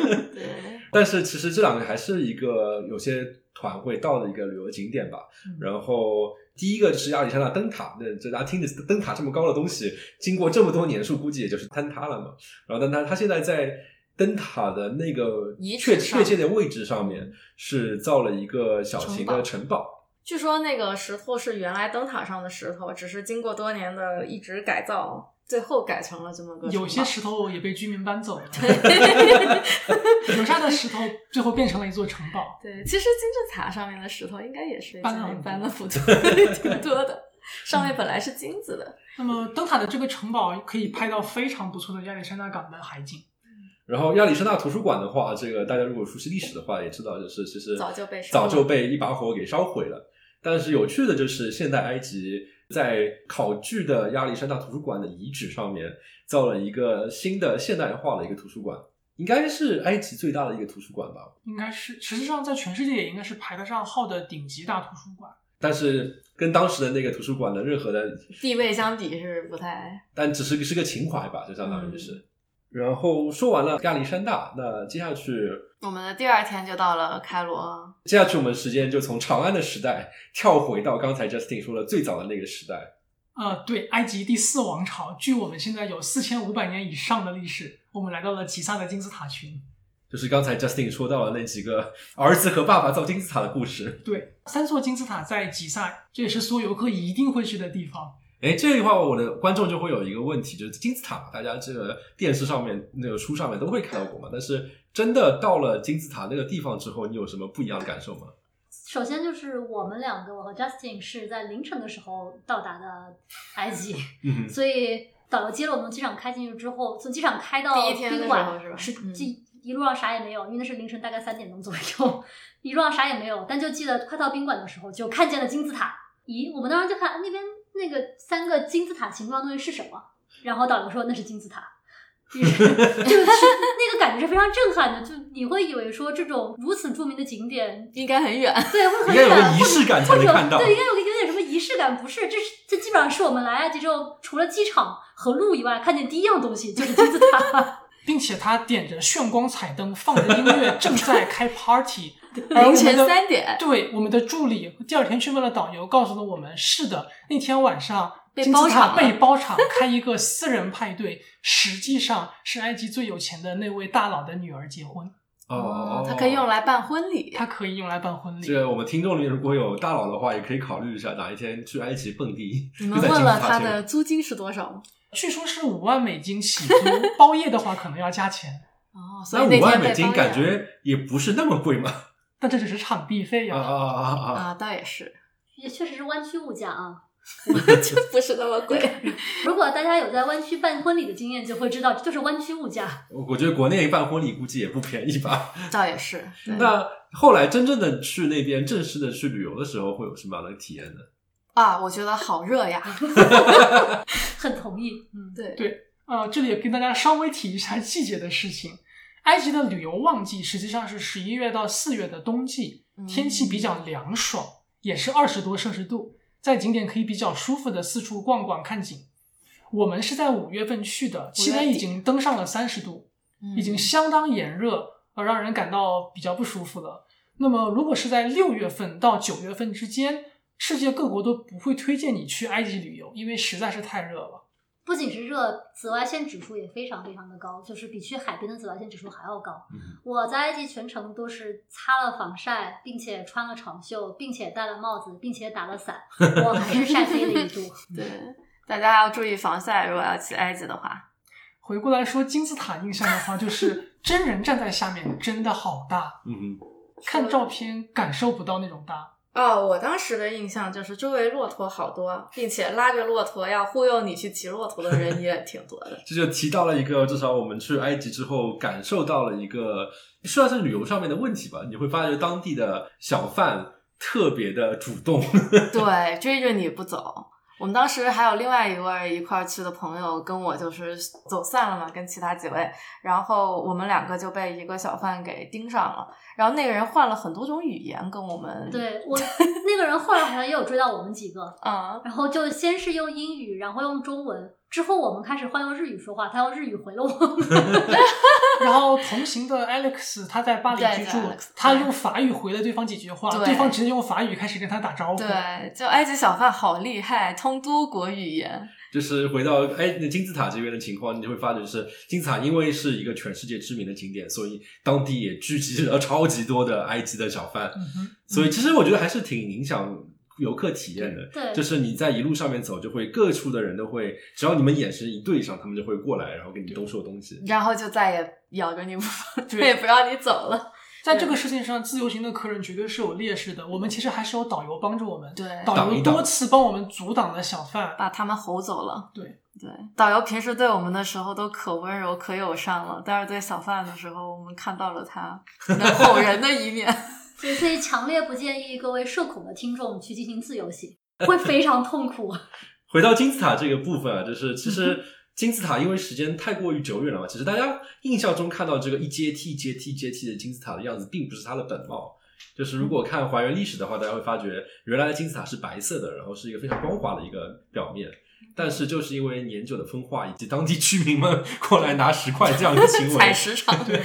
D: 对，
E: 但是其实这两个还是一个有些团会到的一个旅游景点吧。
C: 嗯
E: 然后第一个就是亚历山大灯塔，那这大家听着灯塔这么高的东西，经过这么多年数，估计也就是坍塌了嘛。然后但它它现在在灯塔的那个确确切的位置上面是造了一个小型的城堡。
D: 据说那个石头是原来灯塔上的石头，只是经过多年的一直改造，最后改成了这么个。
C: 有些石头也被居民搬走了，留下 的石头最后变成了一座城堡。
D: 对，其实金字塔上面的石头应该也是
C: 搬了很多
D: 搬了不多，挺多的。上面本来是金子的，
C: 那么灯塔的这个城堡可以拍到非常不错的亚历山大港的海景。
E: 然后亚历山大图书馆的话，这个大家如果熟悉历史的话，也知道就是其实
D: 早就被烧
E: 早就被一把火给烧毁了。但是有趣的就是，现代埃及在考据的亚历山大图书馆的遗址上面造了一个新的现代化的一个图书馆，应该是埃及最大的一个图书馆吧。
C: 应该是，实际上在全世界也应该是排得上号的顶级大图书馆。
E: 但是跟当时的那个图书馆的任何的，
D: 地位相比是不太。
E: 但只是是个情怀吧，就相当于是。然后说完了亚历山大，那接下去
D: 我们的第二天就到了开罗，
E: 接下去我们时间就从长安的时代跳回到刚才 Justin 说的最早的那个时代。
C: 呃，对，埃及第四王朝，距我们现在有四千五百年以上的历史。我们来到了吉萨的金字塔群。
E: 就是刚才 Justin 说到了那几个儿子和爸爸造金字塔的故事。
C: 对，三座金字塔在吉萨，这也是所有游客一定会去的地方。
E: 哎，这句话我的观众就会有一个问题，就是金字塔嘛，大家这个电视上面、那个书上面都会看到过嘛。但是真的到了金字塔那个地方之后，你有什么不一样的感受吗？
B: 首先就是我们两个，我和 Justin 是在凌晨的时候到达的埃及，
E: 嗯
B: 所以导游接了我们从机场开进去之后，从机场开到宾馆
D: 是吧嗯
B: 是这一路上啥也没有，因为那是凌晨大概三点钟左右，一路上啥也没有，但就记得快到宾馆的时候就看见了金字塔。咦，我们当时就看那边那个三个金字塔形状的东西是什么？然后导游说那是金字塔。就是 就是那个感觉是非常震撼的，就你会以为说这种如此著名的景点
D: 应该很远。
B: 对，会很
E: 应该有个
B: 远
E: 仪式感才
B: 或者
E: 能看到
B: 对，应该有个有点什么仪式感，不是？这是这基本上是我们来埃及之后，除了机场和路以外，看见第一样东西就是金字塔。
C: 并且他点着炫光彩灯，放着音乐，正在开 party。
D: 凌晨三点
C: 对我们的助理第二天去问了导游，告诉了我们，是的，那天晚上
D: 被
C: 金字塔
D: 包场
C: 被包场开一个私人派对，实际上是埃及最有钱的那位大佬的女儿结婚，
E: 哦
D: 它可以用来办婚礼。
C: 它可以用来办婚礼。
E: 这我们听众里如果有大佬的话，也可以考虑一下哪一天去埃及蹦迪。
D: 你们问了他的租金是多少吗？
C: 据说是五万美金起租，包夜的话可能要加钱。
D: 哦，所以那
E: 那五万美金感觉也不是那么贵嘛。
C: 但这只是场地费呀、
E: 啊啊啊啊啊！
D: 啊，倒也是，
B: 也确实是湾区物价啊。
D: 就不是那么贵。
B: 如果大家有在湾区办婚礼的经验，就会知道这就是湾区物价。
E: 我我觉得国内办婚礼估计也不便宜吧。
D: 倒也是，
E: 那后来真正的去那边正式的去旅游的时候，会有什么样的体验呢？
D: 啊，我觉得好热呀。
B: 很同意，嗯，
D: 对
C: 对，呃，这里也跟大家稍微提一下季节的事情。埃及的旅游旺季实际上是十一月到四月的冬季，
D: 嗯
C: 天气比较凉爽，也是二十多摄氏度，在景点可以比较舒服的四处逛逛看景。我们是在五月份去的，气温已经登上了三十度，已经相当炎热，而让人感到比较不舒服了。那么，如果是在六月份到九月份之间，世界各国都不会推荐你去埃及旅游，因为实在是太热了。
B: 不仅是热，紫外线指数也非常非常的高，就是比去海边的紫外线指数还要高。
E: 嗯
B: 我在埃及全程都是擦了防晒，并且穿了长袖，并且戴了帽子，并且打了伞，我还是晒黑了一度。
D: 对，大家要注意防晒，如果要去埃及的话。
C: 回过来说金字塔印象的话，就是 真人站在下面真的好大，
E: 嗯
C: 看照片感受不到那种大。
D: 哦，我当时的印象就是周围骆驼好多，并且拉着骆驼要忽悠你去骑骆驼的人也挺多的。
E: 这就提到了一个，至少我们去埃及之后感受到了一个，算是旅游上面的问题吧。你会发觉当地的小贩特别的主动，
D: 对，追着你不走。我们当时还有另外一位一块儿去的朋友，跟我就是走散了嘛，跟其他几位，然后我们两个就被一个小贩给盯上了，然后那个人换了很多种语言跟我们，，
B: 对我那个人后来好像也有追到我们几个，
D: 嗯，
B: 然后就先是用英语，然后用中文，之后我们开始换用日语说话，他用日语回了我们。
C: 然后同行的 Alex 他在巴黎居住他用法语回了对方几句话，
D: 对
C: 对方直接用法语开始跟他打招呼。
D: 对，就埃及小贩好厉害，通多国语言，
E: 就是回到哎那金字塔这边的情况，你就会发觉是金字塔因为是一个全世界知名的景点，所以当地也聚集了超级多的埃及的小贩，
C: 嗯，
E: 所以其实我觉得还是挺影响游客体验的。
B: 对，
E: 就是你在一路上面走，就会各处的人都会，只要你们眼神一对上，他们就会过来，然后跟你兜售东西。
D: 然后就再也咬着你不放，
C: 对
D: 再 也不让你走了。
C: 在这个事情上，自由行的客人绝对是有劣势的。我们其实还是有导游帮助我们，
D: 对
C: 导游多次帮我们阻挡了小贩。
D: 把他们吼走了。
C: 对
D: 对，导游平时对我们的时候都可温柔、可友善了，但是对小贩的时候，我们看到了他能吼人的一面。
B: 所以所以强烈不建议各位社恐的听众去进行自由行，会非常痛苦。
E: 回到金字塔这个部分啊，就是其实 金字塔因为时间太过于久远了嘛，其实大家印象中看到这个一阶梯、阶梯、阶梯的金字塔的样子，并不是它的本貌。就是如果看还原历史的话，大家会发觉原来的金字塔是白色的，然后是一个非常光滑的一个表面。但是就是因为年久的风化以及当地居民们过来拿石块这样的行为，
D: 采石场，
C: 对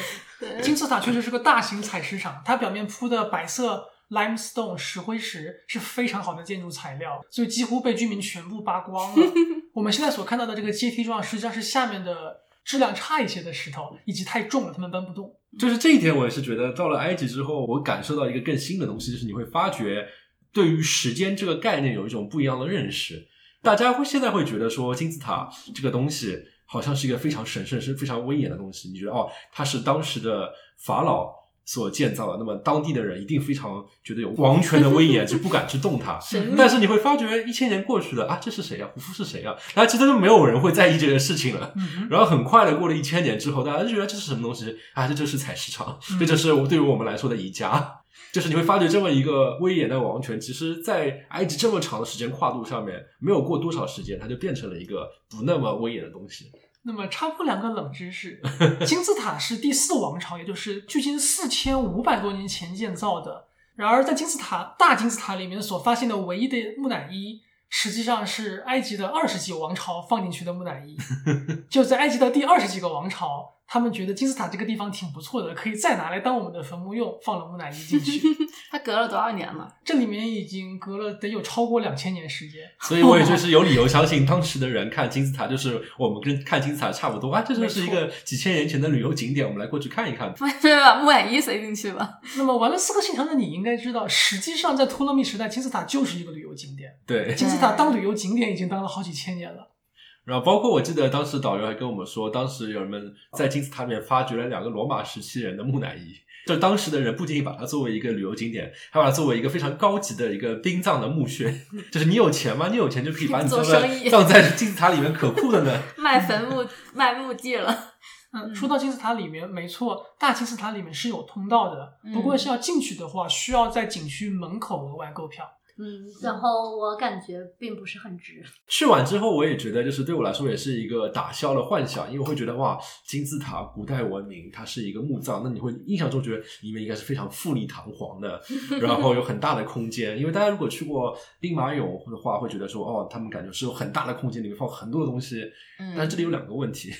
C: 金字塔确实是个大型采石场，它表面铺的白色 limestone 石灰石是非常好的建筑材料，所以几乎被居民全部扒光了。我们现在所看到的这个阶梯状，实际上是下面的质量差一些的石头，以及太重了，他们搬不动。
E: 就是这一点，我也是觉得到了埃及之后，我感受到一个更新的东西，就是你会发觉对于时间这个概念有一种不一样的认识。大家会现在会觉得说金字塔这个东西好像是一个非常神圣、是非常威严的东西。你觉得哦，它是当时的法老所建造的，那么当地的人一定非常觉得有王权的威严，就不敢去动它。但是你会发觉一千年过去了啊，这是谁呀、胡夫是谁呀、大家其实都没有人会在意这件事情了。然后很快的过了一千年之后，大家就觉得这是什么东西啊？这就是采石场，
C: 嗯
E: 这就是我对于我们来说的宜家。就是你会发觉这么一个威严的王权，其实，在埃及这么长的时间跨度上面，没有过多少时间，它就变成了一个不那么威严的东西。
C: 那么插播两个冷知识：金字塔是第四王朝，也就是距今四千五百多年前建造的。然而，在金字塔大金字塔里面所发现的唯一的木乃伊，实际上是埃及的二十几个王朝放进去的木乃伊。就在埃及的第二十几个王朝，他们觉得金字塔这个地方挺不错的，可以再拿来当我们的坟墓用，放了木乃伊进去。
D: 他隔了多少年了？
C: 这里面已经隔了得有超过两千年时间。
E: 所以我也就是有理由相信，当时的人看金字塔，就是我们跟看金字塔差不多啊，这就是一个几千年前的旅游景点，我们来过去看一看。
D: 不是把木乃伊塞进去吧？
C: 那么玩了四个信条的你应该知道，实际上在托勒密时代，金字塔就是一个旅游景点。
E: 对，
C: 金字塔当旅游景点已经当了好几千年了。
E: 然后包括我记得当时导游还跟我们说，当时有人们在金字塔里面发掘了两个罗马时期人的木乃伊。就当时的人不仅仅把它作为一个旅游景点，还把它作为一个非常高级的一个殡葬的墓穴。就是你有钱吗？你有钱就可以把你
D: 做
E: 葬在
D: 生意
E: 葬在金字塔里面，可酷的呢。
D: 卖坟墓卖墓地了。
C: 嗯，说到金字塔里面，没错，大金字塔里面是有通道的，不过
D: 嗯
C: 是要进去的话，需要在景区门口额外购票。
B: 嗯，然后我感觉并不是很值。
E: 去完之后，我也觉得，就是对我来说也是一个打消了幻想，因为我会觉得哇，金字塔古代文明，它是一个墓葬，那你会印象中觉得里面应该是非常富丽堂皇的，然后有很大的空间。因为大家如果去过兵马俑的话，会觉得说哦，他们感觉是有很大的空间，里面放很多的东西。
D: 嗯
E: 但是这里有两个问题，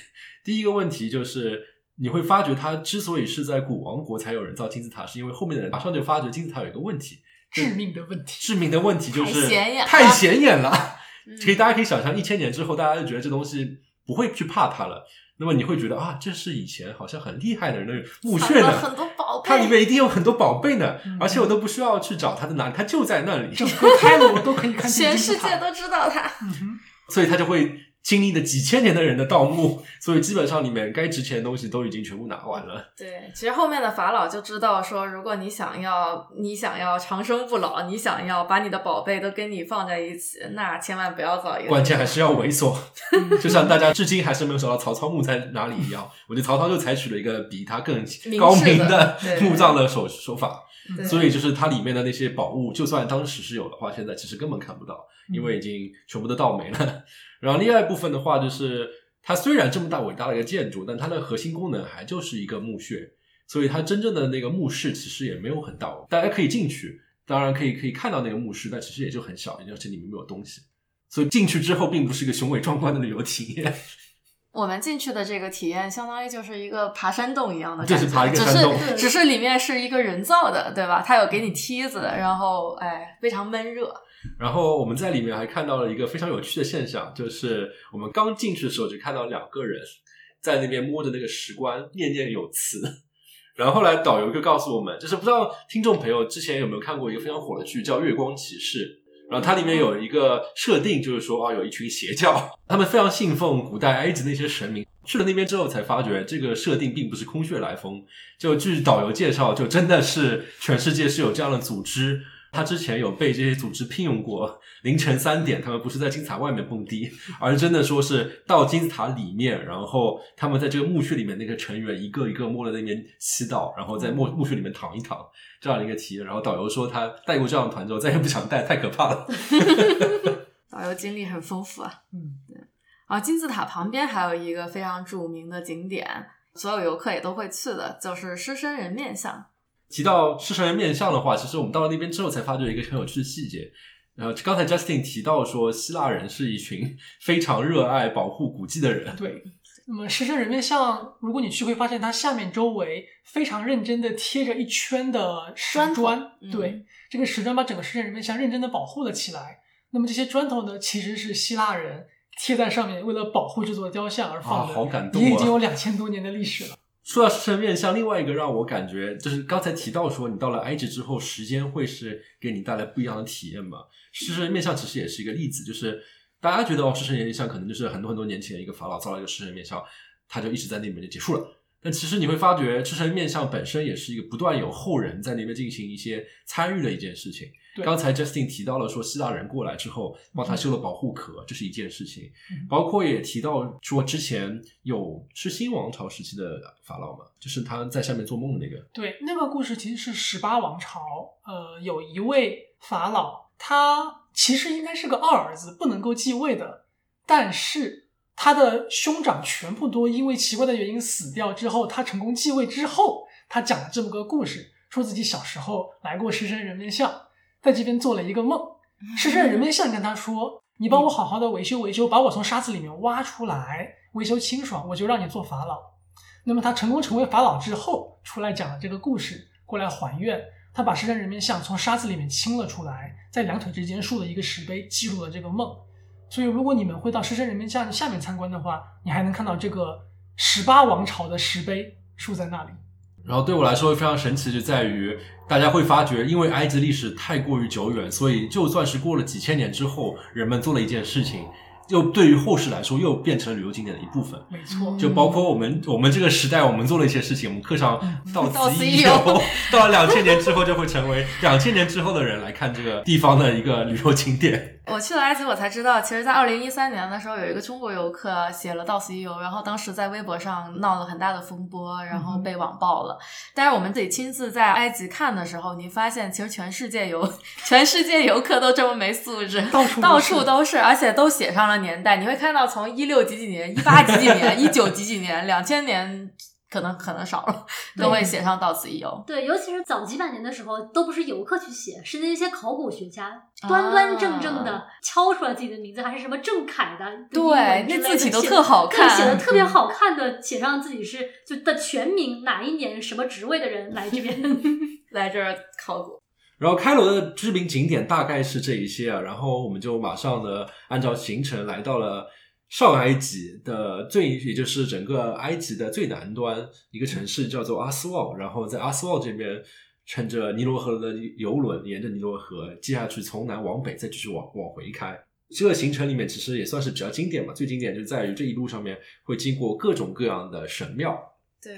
E: 第一个问题就是。你会发觉，它之所以是在古王国才有人造金字塔，是因为后面的人马上就发觉金字塔有一个问题，
C: 致命的问题。
E: 致命的问题就是
D: 太显眼了
E: 太显眼了。
D: 嗯
E: 可以，大家可以想象，一千年之后，大家就觉得这东西不会去怕它了。那么你会觉得啊，这是以前好像很厉害的人的墓穴
D: 呢很
E: 呢，
D: 多宝贝，
E: 它里面一定有很多宝贝呢
C: 嗯，
E: 而且我都不需要去找它的哪里，它就在那里，
C: 整个开了我都可以看见
D: 全。世界都知道它。
C: 嗯哼，
E: 所以它就会经历了几千年的人的盗墓，所以基本上里面该值钱的东西都已经全部拿完了。
D: 对，其实后面的法老就知道说，如果你想要你想要长生不老，你想要把你的宝贝都跟你放在一起，那千万不要造一个。
E: 关键还是要猥琐，就像大家至今还是没有找到曹操墓在哪里一样。我觉得曹操就采取了一个比他更高明的 墓葬的手手法。所以就是它里面的那些宝物，就算当时是有的话，现在其实根本看不到，
C: 嗯
E: 因为已经全部都盗没了。然后另外一部分的话，就是它虽然这么大伟大的一个建筑，但它的核心功能还就是一个墓穴，所以它真正的那个墓室其实也没有很大，大家可以进去，当然可以可以看到那个墓室，但其实也就很小，而且里面没有东西。所以进去之后，并不是一个雄伟壮观的旅游体验。
D: 我们进去的这个体验，相当于就是一个爬山洞一样的感觉，
E: 就是爬一个
D: 只
E: 山洞
D: 是只是里面是一个人造的，对吧？它有给你梯子，然后哎，非常闷热。
E: 然后我们在里面还看到了一个非常有趣的现象，就是我们刚进去的时候就看到两个人在那边摸着那个石棺，念念有词。然后后来导游就告诉我们，就是不知道听众朋友之前有没有看过一个非常火的剧叫《月光骑士》，然后它里面有一个设定，就是说啊，有一群邪教，他们非常信奉古代埃及那些神明。去了那边之后才发觉，这个设定并不是空穴来风。就据导游介绍，就真的是全世界是有这样的组织。他之前有被这些组织聘用过，凌晨三点，他们不是在金字塔外面蹦迪，而是真的说是到金字塔里面，然后他们在这个墓穴里面那个成员一个一个摸着那边祈祷，然后在墓墓穴里面躺一躺，这样的一个体验。然后导游说他带过这样的团之后再也不想带，太可怕了。
D: 导游经历很丰富啊。
C: 嗯，
D: 然后金字塔旁边还有一个非常著名的景点，所有游客也都会去的，就是狮身人面像。
E: 提到狮身人面像的话，其实我们到了那边之后才发觉一个很有趣的细节。然后刚才 Justin 提到说，希腊人是一群非常热爱保护古迹的人。
C: 对。那么狮身人面像，如果你去会发现，它下面周围非常认真的贴着一圈的石
D: 砖
C: 对，这个石砖把整个狮身人面像认真的保护了起来。那么这些砖头呢，其实是希腊人贴在上面，为了保护这座雕像而放的，
E: 啊好感动啊
C: 也已经有两千多年的历史了。
E: 说到狮身人面像，另外一个让我感觉就是刚才提到说，你到了埃及之后，时间会是给你带来不一样的体验嘛？狮身人面像其实也是一个例子，就是大家觉得哦，狮身人面像可能就是很多很多年前一个法老造了一个狮身人面像，他就一直在那里面就结束了。但其实你会发觉，狮身面像本身也是一个不断有后人在那边进行一些参与的一件事情。
C: 对。
E: 刚才 Justin 提到了说，希腊人过来之后帮他修了保护壳，这是一件事情。
C: 嗯。
E: 包括也提到说，之前有是新王朝时期的法老嘛，就是他在下面做梦的那个。
C: 对，那个故事其实是十八王朝，呃，有一位法老，他其实应该是个二儿子，不能够继位的，但是他的兄长全部都因为奇怪的原因死掉之后，他成功继位之后，他讲了这么个故事，说自己小时候来过狮身人面像，在这边做了一个梦，狮身人面像跟他说：“你帮我好好的维修维修，把我从沙子里面挖出来，维修清爽，我就让你做法老。”那么他成功成为法老之后，出来讲了这个故事，过来还愿。他把狮身人面像从沙子里面清了出来，在两腿之间竖了一个石碑，记录了这个梦。所以，如果你们会到狮身人面像下面参观的话，你还能看到这个十八王朝的石碑竖在那里。
E: 然后对我来说非常神奇，就在于大家会发觉，因为埃及历史太过于久远，所以就算是过了几千年之后，人们做了一件事情，又对于后世来说又变成了旅游景点的一部分。
C: 没错，
E: 就包括我们我们这个时代，我们做了一些事情，我们课上到
D: 到此一
E: 游，到了两千年之后，就会成为两千年之后的人来看这个地方的一个旅游景点。
D: 我去了埃及，我才知道，其实，在二零一三年的时候，有一个中国游客写了“到此一游”，然后当时在微博上闹了很大的风波，然后被网暴了。但是我们自己亲自在埃及看的时候，你发现其实全世界游全世界游客都这么没素质，
C: 到处
D: 到处都是，而且都写上了年代。你会看到从一六几几年、一八几几年、一九几几年、两千年，可能可能少了，都会写上“到此一游
B: 对，尤其是早几百年的时候，都不是游客去写，是那些考古学家
D: 啊
B: 端端正正的敲出来自己的名字，还是什么郑恺的
D: 对那字体都特好看
B: 对，写的特别好看的，写上自己是就的全名，哪一年什么职位的人来这边。”，
D: 来这儿考古。
E: 然后开罗的知名景点大概是这一些啊，然后我们就马上呢按照行程来到了上埃及的最，也就是整个埃及的最南端一个城市叫做阿斯旺，然后在阿斯旺这边乘着尼罗河的游轮，沿着尼罗河接下去从南往北再继续往往回开。这个行程里面其实也算是比较经典嘛，最经典就在于这一路上面会经过各种各样的神庙，
D: 对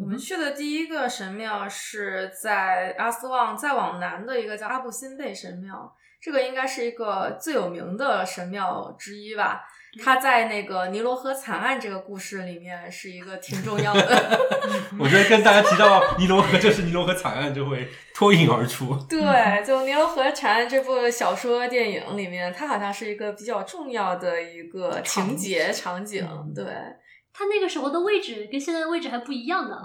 D: 我们去的第一个神庙是在阿斯旺，再往南的一个叫阿布辛贝神庙，这个应该是一个最有名的神庙之一吧。它在那个尼罗河惨案这个故事里面是一个挺重要的。
E: 我觉得跟大家提到尼罗河就是尼罗河惨案就会脱颖而出。
D: 对，就《尼罗河惨案》这部小说电影里面，它好像是一个比较重要的一个情节场景。对，
B: 它那个时候的位置跟现在的位置还不一样呢。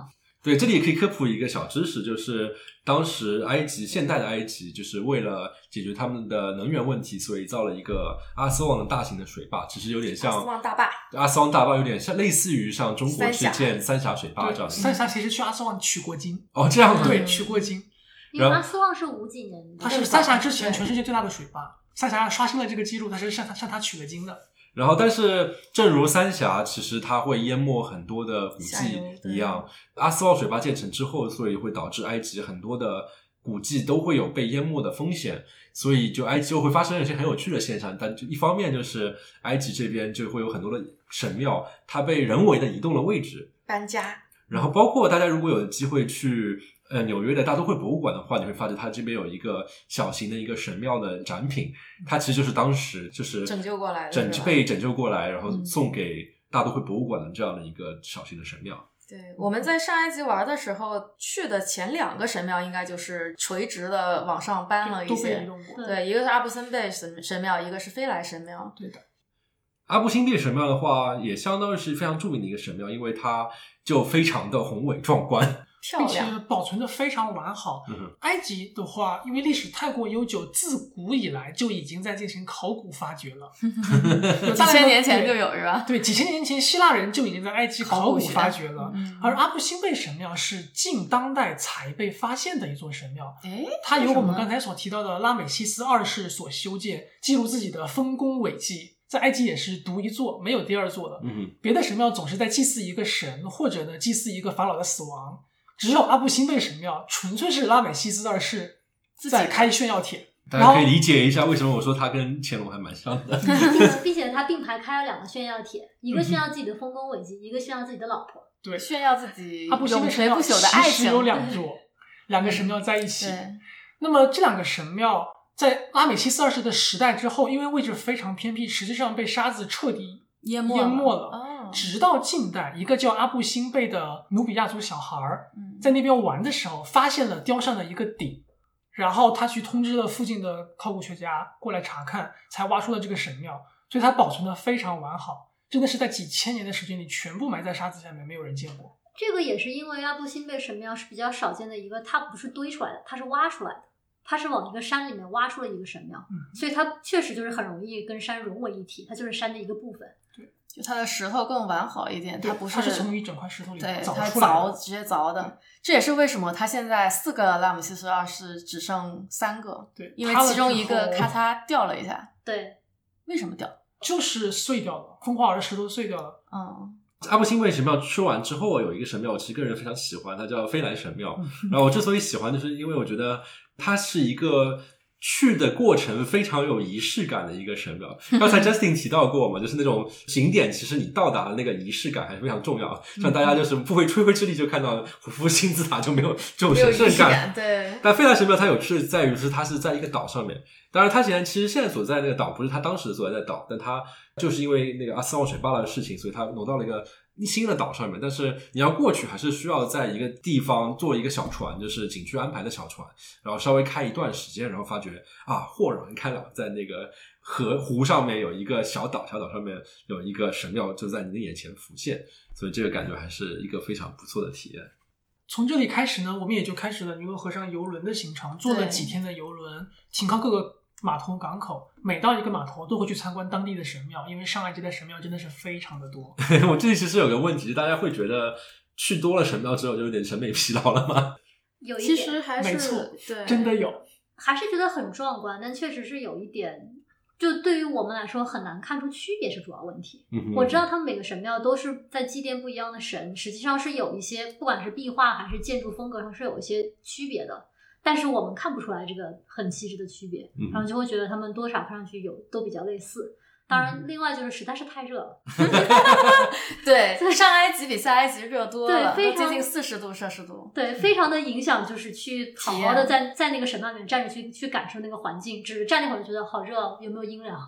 E: 对，这里也可以科普一个小知识，就是当时埃及现代的埃及，就是为了解决他们的能源问题，所以造了一个阿斯旺的大型的水坝，其实有点像
D: 阿斯
E: 像
D: 旺大坝。
E: 阿斯旺大坝，有点像类似于像中国
D: 三峡
E: 是建三峡水坝这样，的。
C: 三峡其实去阿斯旺取过经，
E: 哦，这样
C: 对，
D: 嗯
C: 取过经。
B: 因为阿斯旺是五几年的，
C: 它是三峡之前全世界最大的水坝，三峡刷新了这个记录，它是向它向它取了经的。
E: 然后，但是正如三峡，其实它会淹没很多的古迹一样，阿斯旺水坝建成之后，所以会导致埃及很多的古迹都会有被淹没的风险，所以就埃及就会发生一些很有趣的现象。但就一方面就是埃及这边就会有很多的神庙，它被人为的移动了位置，
D: 搬家，
E: 然后包括大家如果有机会去呃纽约的大都会博物馆的话，你会发现它这边有一个小型的一个神庙的展品，它其实就是当时就是
D: 拯救过来的
E: 拯被拯救过来，然后
D: 嗯
E: 送给大都会博物馆的这样的一个小型的神庙。
D: 对，我们在上埃及玩的时候，去的前两个神庙应该就是垂直的往上搬了一些。对，一个是阿布森贝神神庙，一个是飞来神庙。
C: 对的，
E: 阿布辛贝神庙的话，也相当于是非常著名的一个神庙，因为它就非常的宏伟壮观。
C: 并且，保存的非常完好。
E: 嗯
C: 埃及的话，因为历史太过悠久，自古以来就已经在进行考古发掘了。有
D: 几千年前就有是吧？
C: 对，几千年前希腊人就已经在埃及考古发掘了。
D: 嗯
C: 而阿布辛贝神庙是近当代才被发现的一座神庙，
D: 哎，
C: 它由我们刚才所提到的拉美西斯二世所修建，记录自己的丰功伟绩。在埃及也是独一座，没有第二座的。
E: 嗯，
C: 别的神庙总是在祭祀一个神，或者呢祭祀一个法老的死亡。只有阿布辛贝神庙纯粹是拉美西斯二世
D: 自己
C: 在开炫耀帖，
E: 大家可以理解一下为什么我说他跟乾隆还蛮像的。
B: 并并且他并排开了两个炫耀帖，一
C: 嗯
B: 个炫耀自己的丰功伟绩，一个炫耀自己的老婆。
C: 对，
D: 炫耀自己
C: 阿布辛
D: 永
C: 贝神庙
D: 垂不朽的爱情。
C: 其实有两座，两个神庙在一起。那么这两个神庙在拉美西斯二世的时代之后，因为位置非常偏僻，实际上被沙子彻底
D: 淹没
C: 淹没了。
D: 哦，
C: 直到近代，一个叫阿布辛贝的努比亚族小孩儿
D: 嗯
C: 在那边玩的时候，发现了雕像的一个顶，然后他去通知了附近的考古学家过来查看，才挖出了这个神庙，所以它保存的非常完好，真的是在几千年的时间里全部埋在沙子下面，没有人见过。
B: 这个也是因为阿布辛贝神庙是比较少见的一个，它不是堆出来的，它是挖出来的，它是往一个山里面挖出了一个神庙，
C: 嗯
B: 所以它确实就是很容易跟山融为一体，它就是山的一个部分。
D: 就它的石头更完好一点，它不是
C: 它是从一整块石头里
D: 对，
C: 凿
D: 它
C: 出来的。
D: 凿直接凿的，这也是为什么它现在四个拉姆西斯二世只剩三个，
C: 对，
D: 因为其中一个咔嚓掉了一下，
B: 对，
D: 为什么掉？
C: 就是碎掉了，风化而石头碎掉了。
D: 嗯，
E: 阿布辛贝神庙说完之后，有一个神庙，我其实个人非常喜欢，它叫飞来神庙。
C: 嗯
E: 然后我之所以喜欢，就是因为我觉得它是一个去的过程非常有仪式感的一个神庙。刚才 Justin 提到过嘛，就是那种景点，其实你到达的那个仪式感还是非常重要。像大家就是不会吹灰之力就看到胡夫金字塔就没有这种神圣
D: 感，对，
E: 但费兰神庙它有趣在于是它是在一个岛上面，当然它现在其实现在所在那个岛不是它当时所在的岛，但它就是因为那个阿斯旺水坝的事情，所以它挪到了一个新的岛上面。但是你要过去，还是需要在一个地方坐一个小船，就是景区安排的小船，然后稍微开一段时间，然后发觉啊，豁然开朗，在那个河湖上面有一个小岛，小岛上面有一个神庙就在你的眼前浮现，所以这个感觉还是一个非常不错的体验。
C: 从这里开始呢，我们也就开始了尼罗河上游轮的行程，坐了几天的游轮，停靠各个码头港口。每到一个码头，都会去参观当地的神庙，因为上海这边神庙真的是非常的多。
E: 我这里其实有个问题，大家会觉得去多了神庙之后就有点审美疲劳了吗？
B: 有一点
D: 实还是
C: 没错
D: 对，
C: 真的有，
B: 还是觉得很壮观，但确实是有一点，就对于我们来说很难看出区别是主要问题。我知道他们每个神庙都是在祭奠不一样的神，实际上是有一些不管是壁画还是建筑风格上是有一些区别的，但是我们看不出来这个很细致的区别，
E: 嗯
B: 然后就会觉得他们多少看上去有都比较类似。当然，另外就是实在是太热了，
D: 对，上埃及比下埃及热多了，
B: 对非常接
D: 近四十度摄氏度。
B: 对，非常的影响，就是去好好的在在那个神庙里面站着去去感受那个环境，只是站那会儿就觉得好热，有没有阴凉？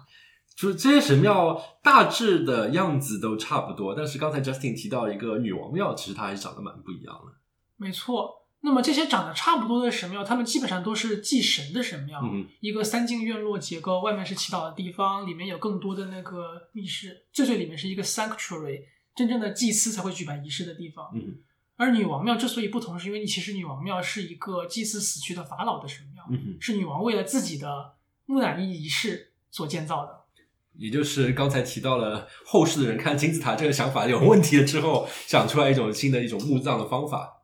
E: 就是这些神庙大致的样子都差不多，但是刚才 Justin 提到一个女王庙，其实它还是长得蛮不一样的。
C: 没错。那么这些长得差不多的神庙，他们基本上都是祭神的神庙，
E: 嗯
C: 一个三进院落结构，外面是祈祷的地方，里面有更多的那个密室，最最里面是一个 sanctuary，真正的祭司才会举办仪式的地方。
E: 嗯
C: 而女王庙之所以不同，是因为其实女王庙是一个祭祀死去的法老的神庙，
E: 嗯哼，
C: 是女王为了自己的木乃伊仪式所建造的。
E: 也就是刚才提到了后世的人看金字塔这个想法有问题了之后，想出来一种新的一种墓葬的方法。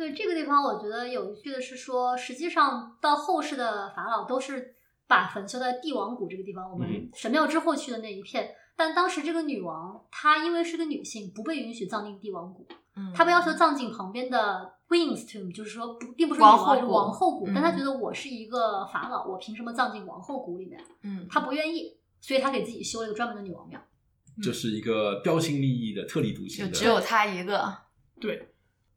B: 对这个地方，我觉得有趣的是说，实际上到后世的法老都是把坟修在帝王谷这个地方，我们
E: 嗯
B: 神庙之后去的那一片。但当时这个女王，她因为是个女性，不被允许葬进帝王谷，
D: 嗯
B: 她被要求葬进旁边的 Queen's Tomb，就是说不，并不是女王，是
D: 王后谷
B: 王后谷。
D: 嗯
B: 但她觉得我是一个法老，我凭什么葬进王后谷里面？
D: 嗯，
B: 她不愿意，所以她给自己修了一个专门的女王庙。
E: 这是一个标新立异的、特立独行的，
D: 就只有她一个。
C: 对，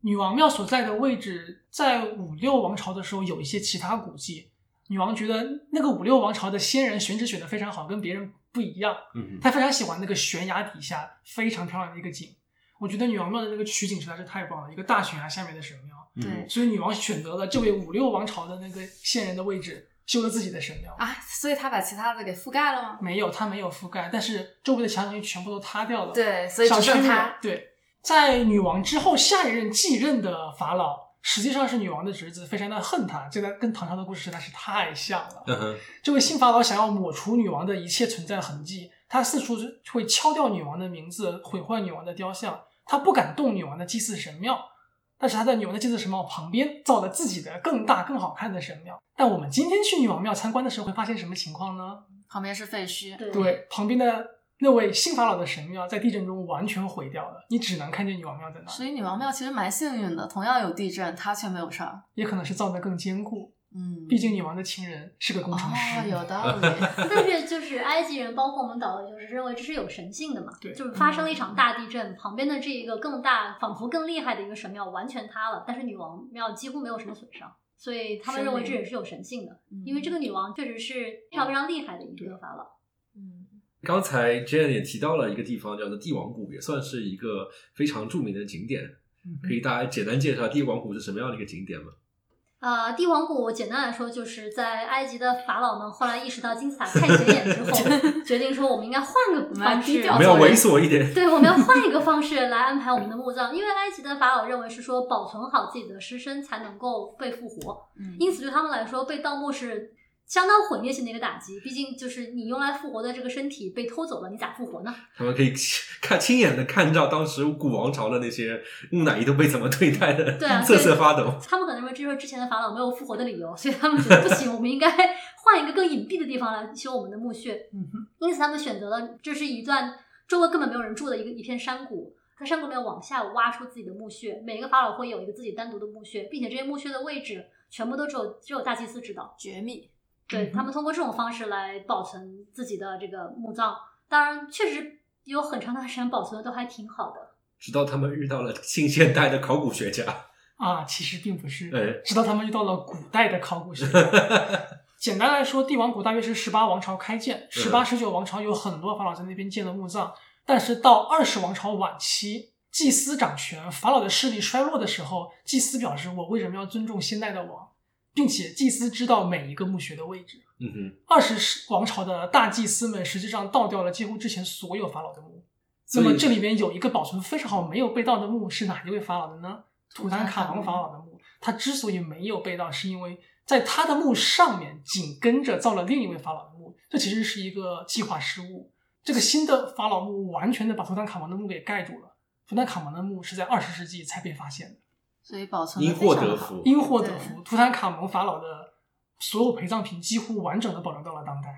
C: 女王庙所在的位置，在五六王朝的时候有一些其他古迹。女王觉得那个五六王朝的先人选址选的非常好，跟别人不一样。
E: 嗯，
C: 她非常喜欢那个悬崖底下非常漂亮的一个景。我觉得女王庙的那个取景实在是太棒了，一个大悬崖下面的神庙，
D: 对
C: 所以女王选择了这位五六王朝的那个先人的位置，修了自己的神庙。
D: 啊，所以她把其他的给覆盖了吗？
C: 没有，她没有覆盖，但是周围的墙垣全部都塌掉了。
D: 对，所以只剩她。
C: 对，在女王之后，下一任继任的法老实际上是女王的侄子，非常的恨他。这个跟唐朝的故事实在是太像了。
E: 嗯，
C: 这位新法老想要抹除女王的一切存在痕迹，他四处会敲掉女王的名字，毁坏女王的雕像。他不敢动女王的祭祀神庙，但是他在女王的祭祀神庙旁边造了自己的更大、更好看的神庙。但我们今天去女王庙参观的时候，会发现什么情况呢？
D: 旁边是废墟。
B: 对
C: 对，旁边的那位新法老的神庙在地震中完全毁掉了，你只能看见女王庙在那里，
D: 所以女王庙其实蛮幸运的，同样有地震，她却没有事儿。
C: 也可能是造的更坚固。
D: 嗯，
C: 毕竟女王的情人是个工程师。
D: 哦，有道理。
B: 但是就是埃及人，包括我们导游，就是认为这是有神性的嘛，
C: 对
B: 就是发生了一场大地震，旁边的这一个更大、仿佛更厉害的一个神庙完全塌了，但是女王庙几乎没有什么损伤，所以他们认为这也是有神性的，
D: 嗯
B: 因为这个女王确实是非常非常厉害的一个法老。
D: 嗯，
E: 刚才 Jane 也提到了一个地方叫做帝王谷，也算是一个非常著名的景点。
C: 嗯
E: 可以大家简单介绍帝王谷是什么样的一个景点吗？
B: 呃，帝王谷简单来说，就是在埃及的法老们后来意识到金字塔太显眼之后，决定说我们应该换个
D: 我们要
B: 方式，
E: 我们要猥琐一点。
B: 对，我们要换一个方式来安排我们的墓葬，因为埃及的法老认为是说保存好自己的尸身才能够被复活，
D: 嗯
B: 因此对他们来说被盗墓是相当毁灭性的一个打击。毕竟就是你用来复活的这个身体被偷走了，你咋复活呢？
E: 他们可以 看亲眼的看到当时古王朝的那些木乃伊都被怎么对待的，
B: 对啊
E: 瑟瑟发抖。
B: 他们可能认为这就是之前的法老没有复活的理由，所以他们觉得不行，我们应该 换一个更隐蔽的地方来修我们的墓穴。
C: 嗯哼，
B: 因此他们选择了这是一段周围根本没有人住的一个一片山谷，在山谷里面往下挖出自己的墓穴，每个法老会有一个自己单独的墓穴，并且这些墓穴的位置全部都只有只有大祭司知道。
D: 绝密。
B: 对他们通过这种方式来保存自己的这个墓葬。当然，确实有很长段时间保存的都还挺好的。
E: 直到他们遇到了新现代的考古学家，
C: 啊，其实并不是，
E: 哎
C: 直到他们遇到了古代的考古学家。简单来说，帝王谷大约是十八王朝开建，十八、十九王朝有很多法老在那边建的墓葬，但是到二十王朝晚期，祭司掌权，法老的势力衰落的时候，祭司表示我为什么要尊重现代的王，并且祭司知道每一个墓穴的位置。
E: 嗯哼，
C: 二十世王朝的大祭司们实际上盗掉了几乎之前所有法老的墓。那么这里面有一个保存非常好、没有被盗的墓是哪一位法老的呢？图坦卡蒙法老的墓。他之所以没有被盗，是因为在他的墓上面紧跟着造了另一位法老的墓，这其实是一个计划失误。这个新的法老墓完全的把图坦卡蒙的墓给盖住了。图坦卡蒙的墓是在二十世纪才被发现的。
D: 所以保存
E: 因祸得
D: 非常好。
E: 福。
C: 因祸得福，图坦卡蒙法老的所有陪葬品几乎完整的保留到了当代。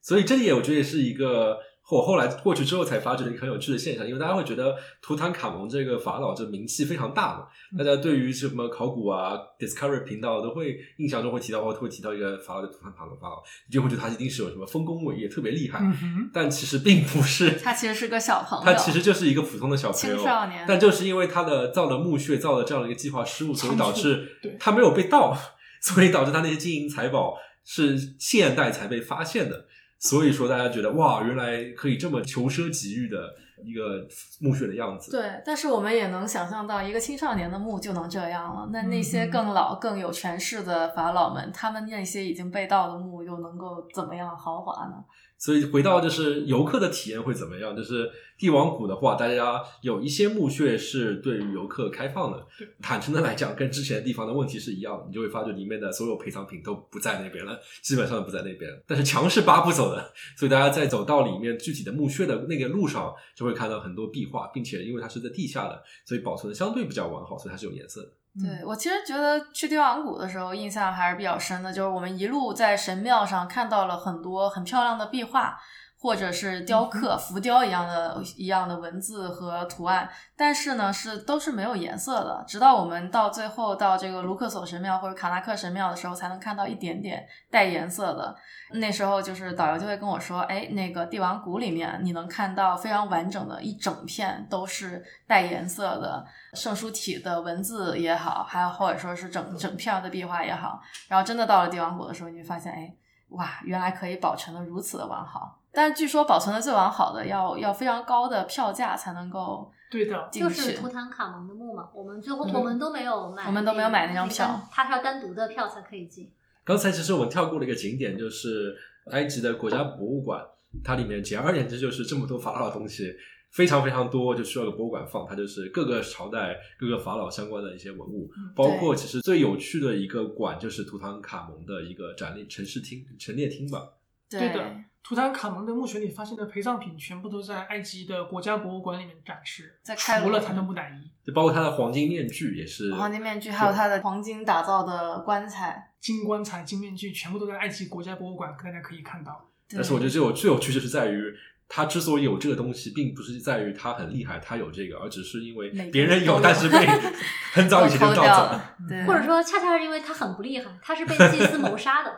E: 所以这里也我觉得也是一个我后来过去之后才发觉了一个很有趣的现象，因为大家会觉得图坦卡蒙这个法老这名气非常大嘛，
C: 嗯。
E: 大家对于什么考古啊、Discovery 频道都会印象中会提到，哦，会提到一个法老的图坦卡蒙法老，你就会觉得他一定是有什么丰功伟业，特别厉害，
C: 嗯，
E: 但其实并不是，
D: 他其实是个小朋友，
E: 他其实就是一个普通的小朋友，
D: 青少年。
E: 但就是因为他的造的墓穴，造了这样的一个计划失误，所以导致他没有被盗，所以导致他那些金银财宝是现代才被发现的。所以说，大家觉得哇，原来可以这么求奢极欲的一个墓穴的样子。
D: 对，但是我们也能想象到，一个青少年的墓就能这样了。那那些
C: 嗯
D: 更老、更有权势的法老们，他们那些已经被盗的墓又能够怎么样豪华呢？
E: 所以回到就是游客的体验会怎么样？就是帝王谷的话，大家有一些墓穴是对于游客开放的。坦诚的来讲，跟之前的地方的问题是一样的，你就会发觉里面的所有陪葬品都不在那边了，基本上不在那边。但是墙是扒不走的，所以大家在走到里面具体的墓穴的那个路上，就会看到很多壁画，并且因为它是在地下的，所以保存的相对比较完好，所以它是有颜色的。
D: 对我其实觉得去帝王谷的时候，印象还是比较深的，就是我们一路在神庙上看到了很多很漂亮的壁画。或者是雕刻、浮雕一样的一样的文字和图案，但是呢，是都是没有颜色的。直到我们到最后到这个卢克索神庙或者卡纳克神庙的时候，才能看到一点点带颜色的。那时候就是导游就会跟我说：“哎，那个帝王谷里面你能看到非常完整的一整片都是带颜色的圣书体的文字也好，还有或者说是整整片的壁画也好。然后真的到了帝王谷的时候，你会发现，哎，哇，原来可以保存的如此的完好。”但是据说保存的最完好的要要非常高的票价才能够
C: 对的，
D: 进去。
B: 就是图坦卡蒙的墓嘛，我们最后
C: 嗯
B: 我们都没有买，
D: 我们都没有买那张票，
B: 它是要单独的票才可以进。
E: 刚才其实我们跳过了一个景点，就是埃及的国家博物馆，它里面简而言之就是这么多法老的东西，非常非常多，就需要个博物馆放。它就是各个朝代、各个法老相关的一些文物，包括其实最有趣的一个馆就是图坦卡蒙的一个展列陈设厅、陈列厅吧。
C: 对的，图坦卡蒙的墓穴里发现的陪葬品全部都在埃及的国家博物馆里面展示，
D: 在开
C: 除了他的木乃伊、
E: 就包括他的黄金面具也是
D: 黄金面具，还有他的黄金打造的棺材。
C: 金棺材、金面具，全部都在埃及国家博物馆，大家可以看到。
E: 但是我觉得最有最有趣就是在于，他之所以有这个东西，并不是在于他很厉害，他有这个，而只是因为别人有，但是被 很早以前就
D: 都
E: 盗走了，
D: 对，
B: 或者说恰恰是因为他很不厉害，他是被祭司谋杀的，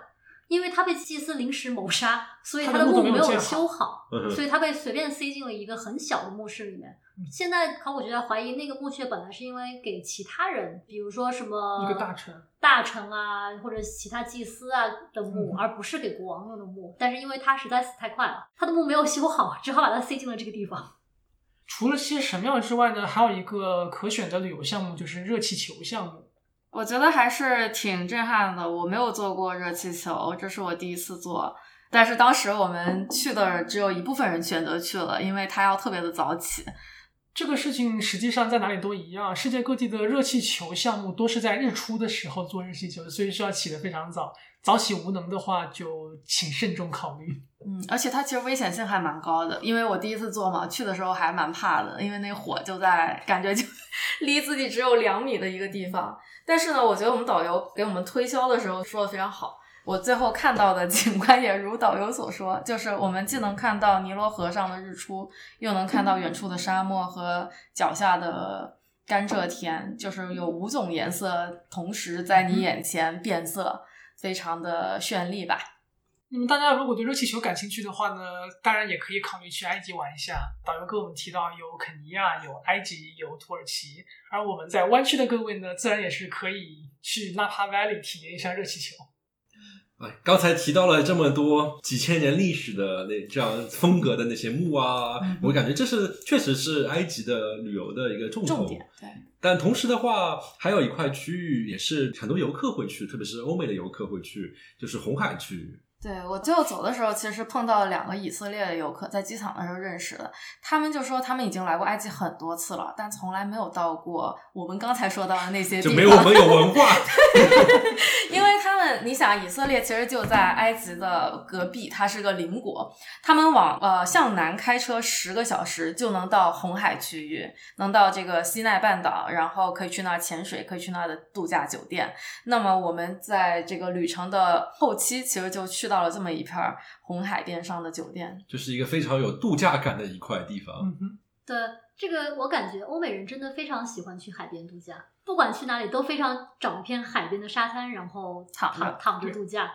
B: 因为他被祭司临时谋杀，所以他的
C: 墓
B: 没有修好，所以他被随便塞进了一个很小的墓室里面。
C: 嗯
B: 现在考古学家怀疑那个墓穴本来是因为给其他人，比如说什么
C: 一个大臣
B: 大臣啊，或者其他祭司啊的墓，
C: 嗯
B: 而不是给国王用的墓。但是因为他实在死太快了，他的墓没有修好，只好把它塞进了这个地方。
C: 除了这些神庙之外呢，还有一个可选的旅游项目就是热气球项目。
D: 我觉得还是挺震撼的。我没有坐过热气球，这是我第一次坐。但是当时我们去的只有一部分人选择去了，因为他要特别的早起。
C: 这个事情实际上在哪里都一样，世界各地的热气球项目都是在日出的时候做热气球，所以需要起得非常早。早起无能的话，就请慎重考虑。
D: 嗯，而且它其实危险性还蛮高的，因为我第一次做嘛，去的时候还蛮怕的，因为那火就在感觉就 离自己只有两米的一个地方。但是呢，我觉得我们导游给我们推销的时候说的非常好。我最后看到的 景观也如导游所说，就是我们既能看到尼罗河上的日出，又能看到远处的沙漠和脚下的甘蔗田，就是有五种颜色同时在你眼前变色，非常的绚丽吧。
C: 那么大家如果对热气球感兴趣的话呢，当然也可以考虑去埃及玩一下。导游跟我们提到有肯尼亚、有埃及、有土耳其，而我们在湾区的各位呢，自然也是可以去纳帕 Valley 体验一下热气球。
E: 哎，刚才提到了这么多几千年历史的那这样风格的那些墓啊，
D: 嗯
E: 我感觉这是确实是埃及的旅游的一个重。
D: 重点对。
E: 但同时的话，还有一块区域也是很多游客会去，特别是欧美的游客会去，就是红海区域。
D: 对我最后走的时候，其实碰到了两个以色列的游客，在机场的时候认识的。他们就说他们已经来过埃及很多次了，但从来没有到过我们刚才说到的那些地方。
E: 就没有我们有文化，
D: 因为他们，你想，以色列其实就在埃及的隔壁，它是个邻国。他们往呃向南开车十个小时就能到红海区域，能到这个西奈半岛，然后可以去那儿潜水，可以去那儿的度假酒店。那么我们在这个旅程的后期，其实就去到了这么一片儿红海边上的酒店。
E: 就是一个非常有度假感的一块地方。
C: 嗯哼，
B: 对这个，我感觉欧美人真的非常喜欢去海边度假，不管去哪里都非常找一片海边的沙滩，然后
D: 躺
B: 躺躺着度假。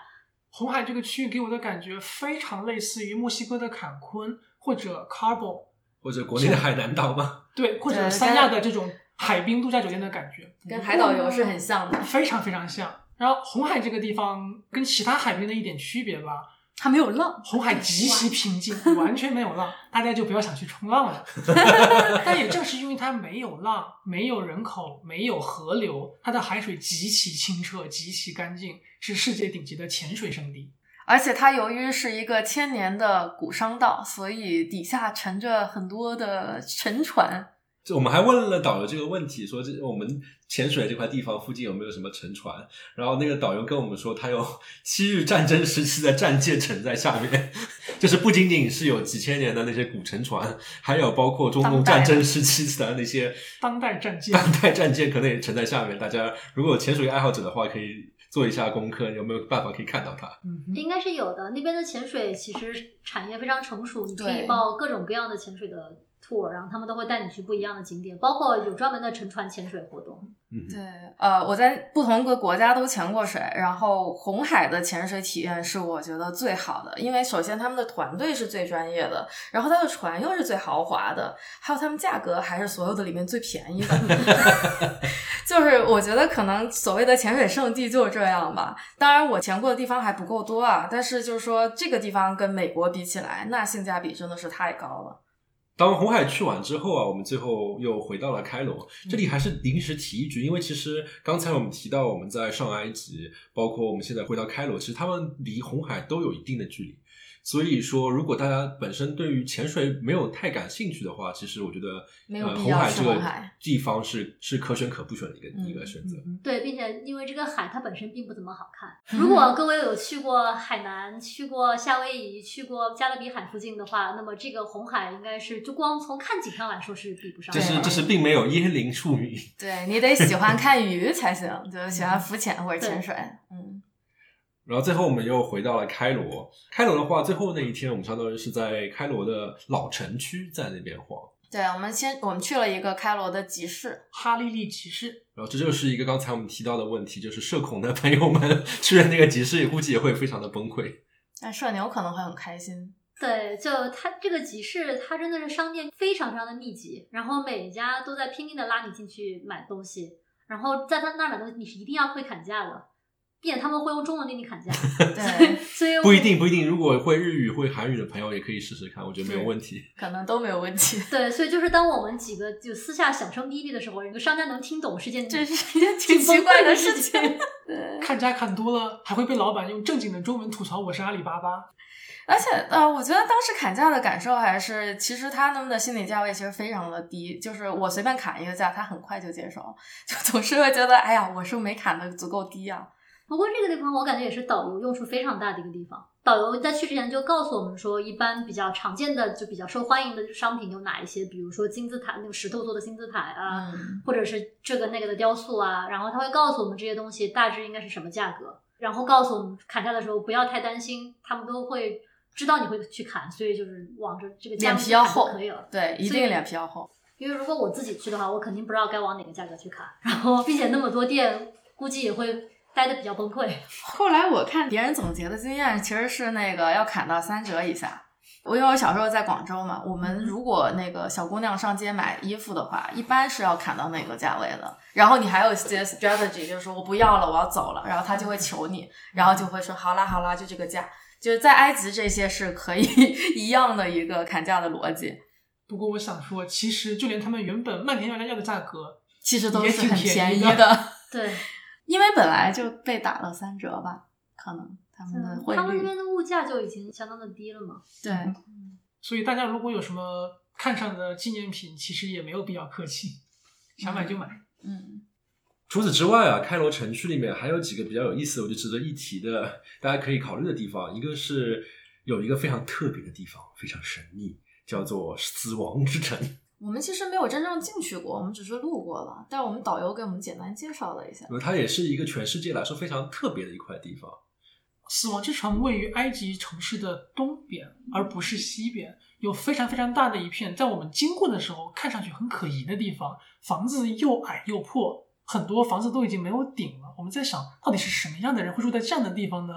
C: 红海这个区域给我的感觉非常类似于墨西哥的坎昆或者 Cabo，
E: 或者国内的海南岛吗？
C: 对，或者三亚的这种海滨度假酒店的感觉，
D: 跟海岛游是很像的，
C: 非常非常像。然后红海这个地方跟其他海边的一点区别吧，
D: 它没有浪。
C: 红海极其平静，完全没有浪，大家就不要想去冲浪了。但也正是因为它没有浪、没有人口、没有河流，它的海水极其清澈、极其干净，是世界顶级的潜水圣地。
D: 而且它由于是一个千年的古商道，所以底下沉着很多的沉船。
E: 就我们还问了导游这个问题，说这我们潜水这块地方附近有没有什么沉船？然后那个导游跟我们说，他有昔 日战争时期的战舰沉在下面，就是不仅仅是有几千年的那些古沉船，还有包括中东战争时期的那些
C: 当代战舰
E: 当代战舰，可能也沉在下面。大家如果有潜水爱好者的话，可以做一下功课，有没有办法可以看到它？
C: 嗯，
B: 应该是有的。那边的潜水其实产业非常成熟，你可以报各种各样的潜水的 tour，然后他们都会带你去不一样的景点，包括有专门的沉船潜水活动。
E: 嗯，
D: 对，呃，我在不同个国家都潜过水，然后红海的潜水体验是我觉得最好的，因为首先他们的团队是最专业的，然后他的船又是最豪华的，还有他们价格还是所有的里面最便宜的。就是我觉得可能所谓的潜水圣地就是这样吧。当然我潜过的地方还不够多啊，但是就是说这个地方跟美国比起来，那性价比真的是太高了。
E: 当红海去完之后啊，我们最后又回到了开罗。这里还是临时提一句，因为其实刚才我们提到我们在上埃及，包括我们现在回到开罗，其实他们离红海都有一定的距离。所以说，如果大家本身对于潜水没有太感兴趣的话，其实我觉得呃，
D: 没有必要去
E: 红海这个地方是是可选可不选的一个、
D: 嗯
E: 一个选择。
B: 对，并且因为这个海它本身并不怎么好看。如果各位有去过海南、去过夏威夷、去过加勒比海附近的话，那么这个红海应该是就光从看景上来说是比不上的。
E: 这是这是并没有椰林处女。
D: 对你得喜欢看鱼才行，就是喜欢浮潜或者潜水，嗯。
E: 然后最后我们又回到了开罗。开罗的话，最后那一天我们相当于是在开罗的老城区在那边晃。
D: 对，我们先我们去了一个开罗的集市，
C: 哈利利集市，
E: 然后这就是一个刚才我们提到的问题，就是社恐的朋友们 去了那个集市，估计也会非常的崩溃。
D: 但社牛可能会很开心。
B: 对，就它这个集市，它真的是商店非常非常的密集，然后每一家都在拼命的拉你进去买东西，然后在他那儿买东西，你是一定要会砍价的，并且他们会用中文给你砍价。
D: 对，
B: 所以
E: 不一定，不一定。如果会日语、会韩语的朋友，也可以试试看，我觉得没有问题。
D: 可能都没有问题。
B: 对，所以就是当我们几个就私下小声逼逼的时候，一个商家能听懂是件
D: 这是一 件挺奇怪的事情。对，
C: 看家看多了，还会被老板用正经的中文吐槽我是阿里巴巴。
D: 而且呃，我觉得当时砍价的感受还是，其实他们的心理价位其实非常的低，就是我随便砍一个价，他很快就接受，就总是会觉得，哎呀，我是不是没砍的足够低啊？
B: 不过这个地方我感觉也是导游用处非常大的一个地方。导游在去之前就告诉我们说，一般比较常见的就比较受欢迎的商品有哪一些，比如说金字塔那个石头做的金字塔啊，
D: 嗯，
B: 或者是这个那个的雕塑啊，然后他会告诉我们这些东西大致应该是什么价格，然后告诉我们砍价的时候不要太担心，他们都会知道你会去砍，所以就是往着这个价
D: 脸
B: 格去砍就
D: 皮要厚
B: 可以了。
D: 对，一定脸皮要厚。
B: 因为如果我自己去的话，我肯定不知道该往哪个价格去砍，然后并且那么多店，估计也会待的比较崩溃。
D: 后来我看别人总结的经验，其实是那个要砍到三折以下。我因为我小时候在广州嘛，我们如果那个小姑娘上街买衣服的话，一般是要砍到那个价位的。然后你还有一些 strategy，就是说我不要了，我要走了，然后他就会求你，然后就会说好啦好啦，就这个价。就是在埃及这些是可以 一样的一个砍价的逻辑，
C: 不过我想说，其实就连他们原本漫天要价的价格，
D: 其实都是很
C: 便宜
D: 宜
C: 的
B: 对，
D: 因为本来就被打了三折吧，可能他们的汇
B: 他们那边的物价就已经相当的低了嘛。
D: 对。
C: 所以大家如果有什么看上的纪念品，其实也没有必要客气，想买就买。
D: 嗯，
E: 除此之外啊，开罗城区里面还有几个比较有意思的，我就值得一提的，大家可以考虑的地方。一个是有一个非常特别的地方，非常神秘，叫做死亡之城。
D: 我们其实没有真正进去过，我们只是路过了，但我们导游给我们简单介绍了一下。
E: 它也是一个全世界来说非常特别的一块地方。
C: 死亡之城位于埃及城市的东边，而不是西边，有非常非常大的一片，在我们经过的时候看上去很可疑的地方，房子又矮又破，很多房子都已经没有顶了。我们在想，到底是什么样的人会住在这样的地方呢？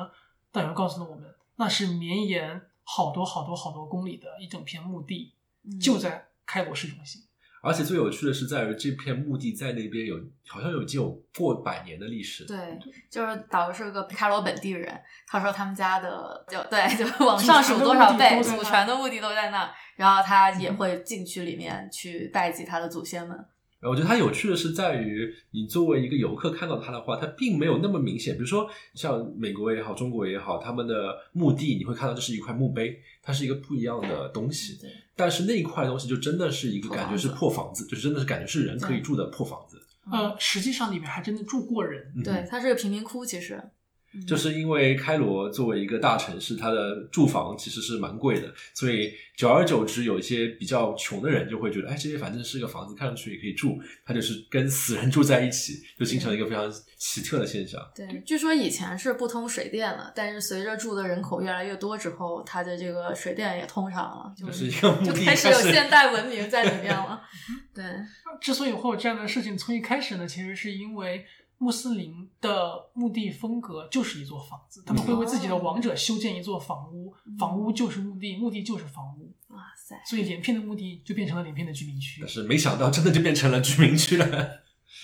C: 导游告诉了我们，那是绵延好多好多好多公里的一整片墓地，
D: 嗯
C: 就在开罗市中心。
E: 而且最有趣的是，在于这片墓地在那边有好像有已经有过百年的历史。
D: 对，就是导游是个开罗本地人，他说他们家的就对，就 往上数多少辈，祖
C: 传
D: 的墓地都在那儿，然后他也会进去里面去拜祭他的祖先们。
E: 呃我觉得它有趣的是在于，你作为一个游客看到它的话，它并没有那么明显。比如说像美国也好，中国也好，他们的墓地你会看到这是一块墓碑，它是一个不一样的东西。
D: 对，
E: 但是那一块东西就真的是一个感觉是破房子，就是真的是感觉是人可以住的破房子。
C: 呃，实际上里面还真的住过人。
E: 嗯
D: 对，它是个贫民窟，其实。嗯
E: 就是因为开罗作为一个大城市，它的住房其实是蛮贵的，所以久而久之，有一些比较穷的人就会觉得，哎，这些反正是个房子，看上去也可以住，他就是跟死人住在一起，就形成了一个非常奇特的现象。
D: 对，据说以前是不通水电的，但是随着住的人口越来越多之后，它的这个水电也通上了，就
E: 就是一个
D: 就开始有现代文明在里面了。对，
C: 之所以会有这样的事情，从一开始呢，其实是因为穆斯林的墓地风格就是一座房子，他们会为自己的王者修建一座房屋，房屋就是墓地，墓地就是房屋，
D: 哇塞，
C: 所以连片的墓地就变成了连片的居民区
E: 但。是没想到真的就变成了居民区了。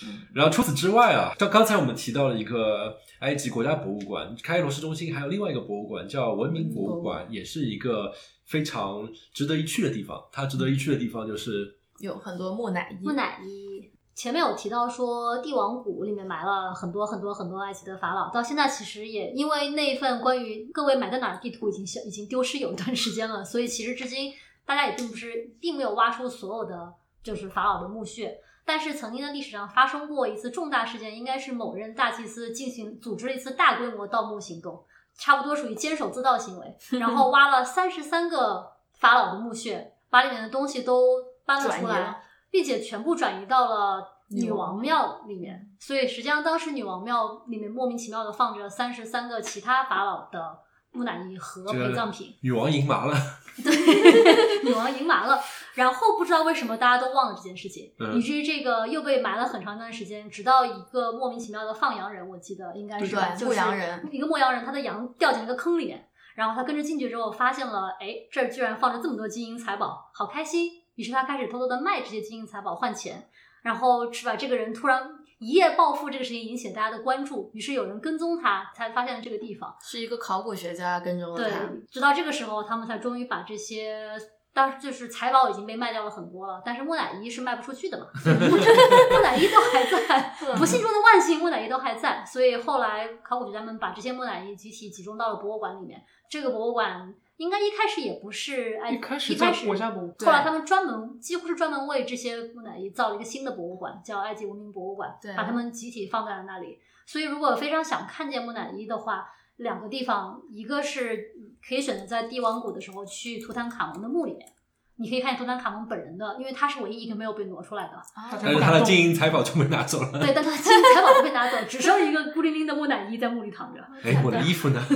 D: 嗯
E: 然后除此之外啊，像刚才我们提到了一个埃及国家博物馆，开罗市中心还有另外一个博物馆叫文明博物馆，也是一个非常值得一去的地方。它值得一去的地方就是
D: 有很多木乃伊。
B: 木乃伊前面有提到说帝王谷里面埋了很多很多很多埃及的法老，到现在其实也因为那份关于各位埋在哪儿的地图已经消已经丢失有一段时间了，所以其实至今大家也并不是并没有挖出所有的就是法老的墓穴。但是曾经的历史上发生过一次重大事件，应该是某任大祭司进行组织了一次大规模盗墓行动，差不多属于监守自盗行为，然后挖了三十三个法老的墓穴，把里面的东西都搬了出来并且全部转移到了女
D: 女王
B: 王庙里面。所以实际上当时女王庙里面莫名其妙的放着三十三个其他法老的木乃伊和陪葬品，
E: 女王赢麻了。
B: 对，女王赢麻了。然后不知道为什么大家都忘了这件事情，
E: 嗯
B: 以至于这个又被埋了很长一段时间，直到一个莫名其妙的放羊人，我记得应该是吧
D: 对
B: 就是
D: 牧羊人
B: 一个牧羊人，他的羊掉进一个坑里面，然后他跟着进去之后，发现了，哎，这儿居然放着这么多金银财宝，好开心。于是他开始偷偷的卖这些金银财宝换钱，然后是吧？这个人突然一夜暴富，这个事情引起了大家的关注，于是有人跟踪他，才发现了这个地方。
D: 是一个考古学家跟踪了
B: 对
D: 他。，
B: 直到这个时候，他们才终于把这些。当时就是财宝已经被卖掉了很多了，但是木乃伊是卖不出去的嘛，木木乃伊都还在，不幸中的万幸，木乃伊都还在，所以后来考古学家们把这些木乃伊集体集中到了博物馆里面。这个博物馆应该一开始也不是哎，
C: 一开始在
B: 一开始
C: 国家博物馆
B: 后来他们专门几乎是专门为这些木乃伊造了一个新的博物馆，叫埃及文明博物馆，
D: 对
B: 把他们集体放在了那里。所以如果非常想看见木乃伊的话，两个地方，一个是可以选择在帝王谷的时候去图坦卡蒙的墓里面，你可以看见图坦卡蒙本人的，因为他是唯一一个没有被挪出来的。
E: 但是他的金银财宝就被拿走了。
B: 对，但他的金银财宝都被拿走，只剩一个孤零零的木乃伊在墓里躺着。
E: 哎，我的衣服呢？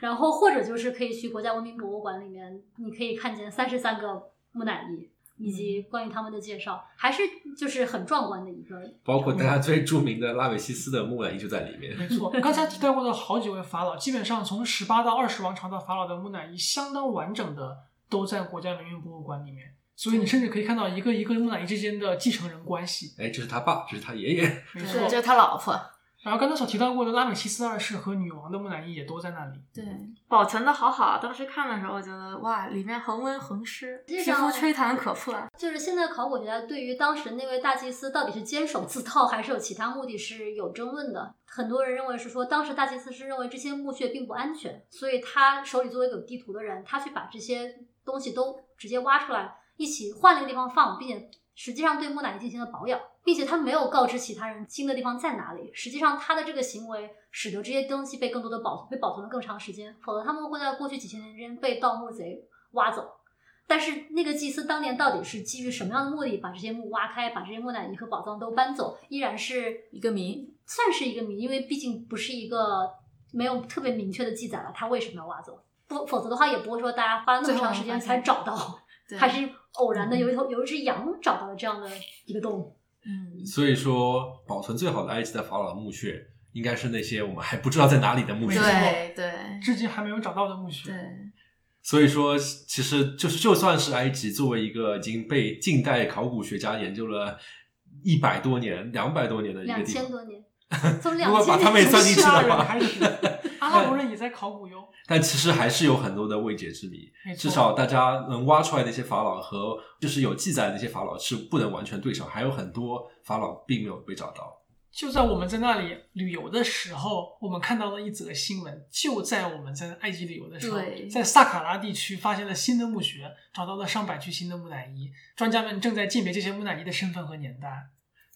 B: 然后或者就是可以去国家文明博物馆里面，你可以看见三十三个木乃伊。以及关于他们的介绍，还是就是很壮观的一个。
E: 包括大家最著名的拉美西斯的木乃伊就在里面。
C: 没错，刚才提到过的好几位法老，基本上从十八到二十王朝的法老的木乃伊，相当完整的都在国家文明博物馆里面。所以你甚至可以看到一个一个木乃伊之间的继承人关系。
E: 哎，这是他爸，这是他爷爷。
C: 没，错
D: 这，是他老婆。
C: 然后刚才所提到过的拉美西斯二世和女王的木乃伊也都在那里。
D: 对，保存的好好。当时看的时候，我觉得哇，里面恒温恒湿，皮肤吹弹可破。
B: 就是现在考古学家对于当时那位大祭司到底是坚守自盗还是有其他目的是有争论的。很多人认为是说，当时大祭司是认为这些墓穴并不安全，所以他手里作为有地图的人，他去把这些东西都直接挖出来，一起换了一个地方放，并且实际上对木乃伊进行了保养，并且他没有告知其他人新的地方在哪里。实际上，他的这个行为使得这些东西被更多的保被保存了更长时间，否则他们会在过去几千年之间被盗墓贼挖走。但是那个祭司当年到底是基于什么样的目的把这些墓挖开，把这些木乃伊和宝藏都搬走，依然是
D: 一个谜，
B: 算是一个谜，因为毕竟不是一个没有特别明确的记载了他为什么要挖走，不否则的话也不会说大家花了那么长时间才找到，
D: 对，
B: 还是偶然的有一头有一只羊找到了这样的一个洞。
D: 嗯，
E: 所以说，保存最好的埃及的法老墓穴，应该是那些我们还不知道在哪里的墓穴。
D: 对对。
C: 至今还没有找到的墓穴。
D: 对，
E: 所以说，其实就是就算是埃及作为一个已经被近代考古学家研究了一百多年、两百多年的一个
B: 两
E: 地方，
B: 千多年，从
E: 如果把他们也算进去的话，
C: 还是阿拉伯人也在考古哟。
E: 但其实还是有很多的未解之谜。至少大家能挖出来的一些法老和就是有记载的那些法老是不能完全对上，还有很多法老并没有被找到。
C: 就在我们在那里旅游的时候，我们看到了一则新闻。就在我们在埃及旅游的时候，在萨卡拉地区发现了新的墓穴，找到了上百具新的木乃伊。专家们正在鉴别这些木乃伊的身份和年代。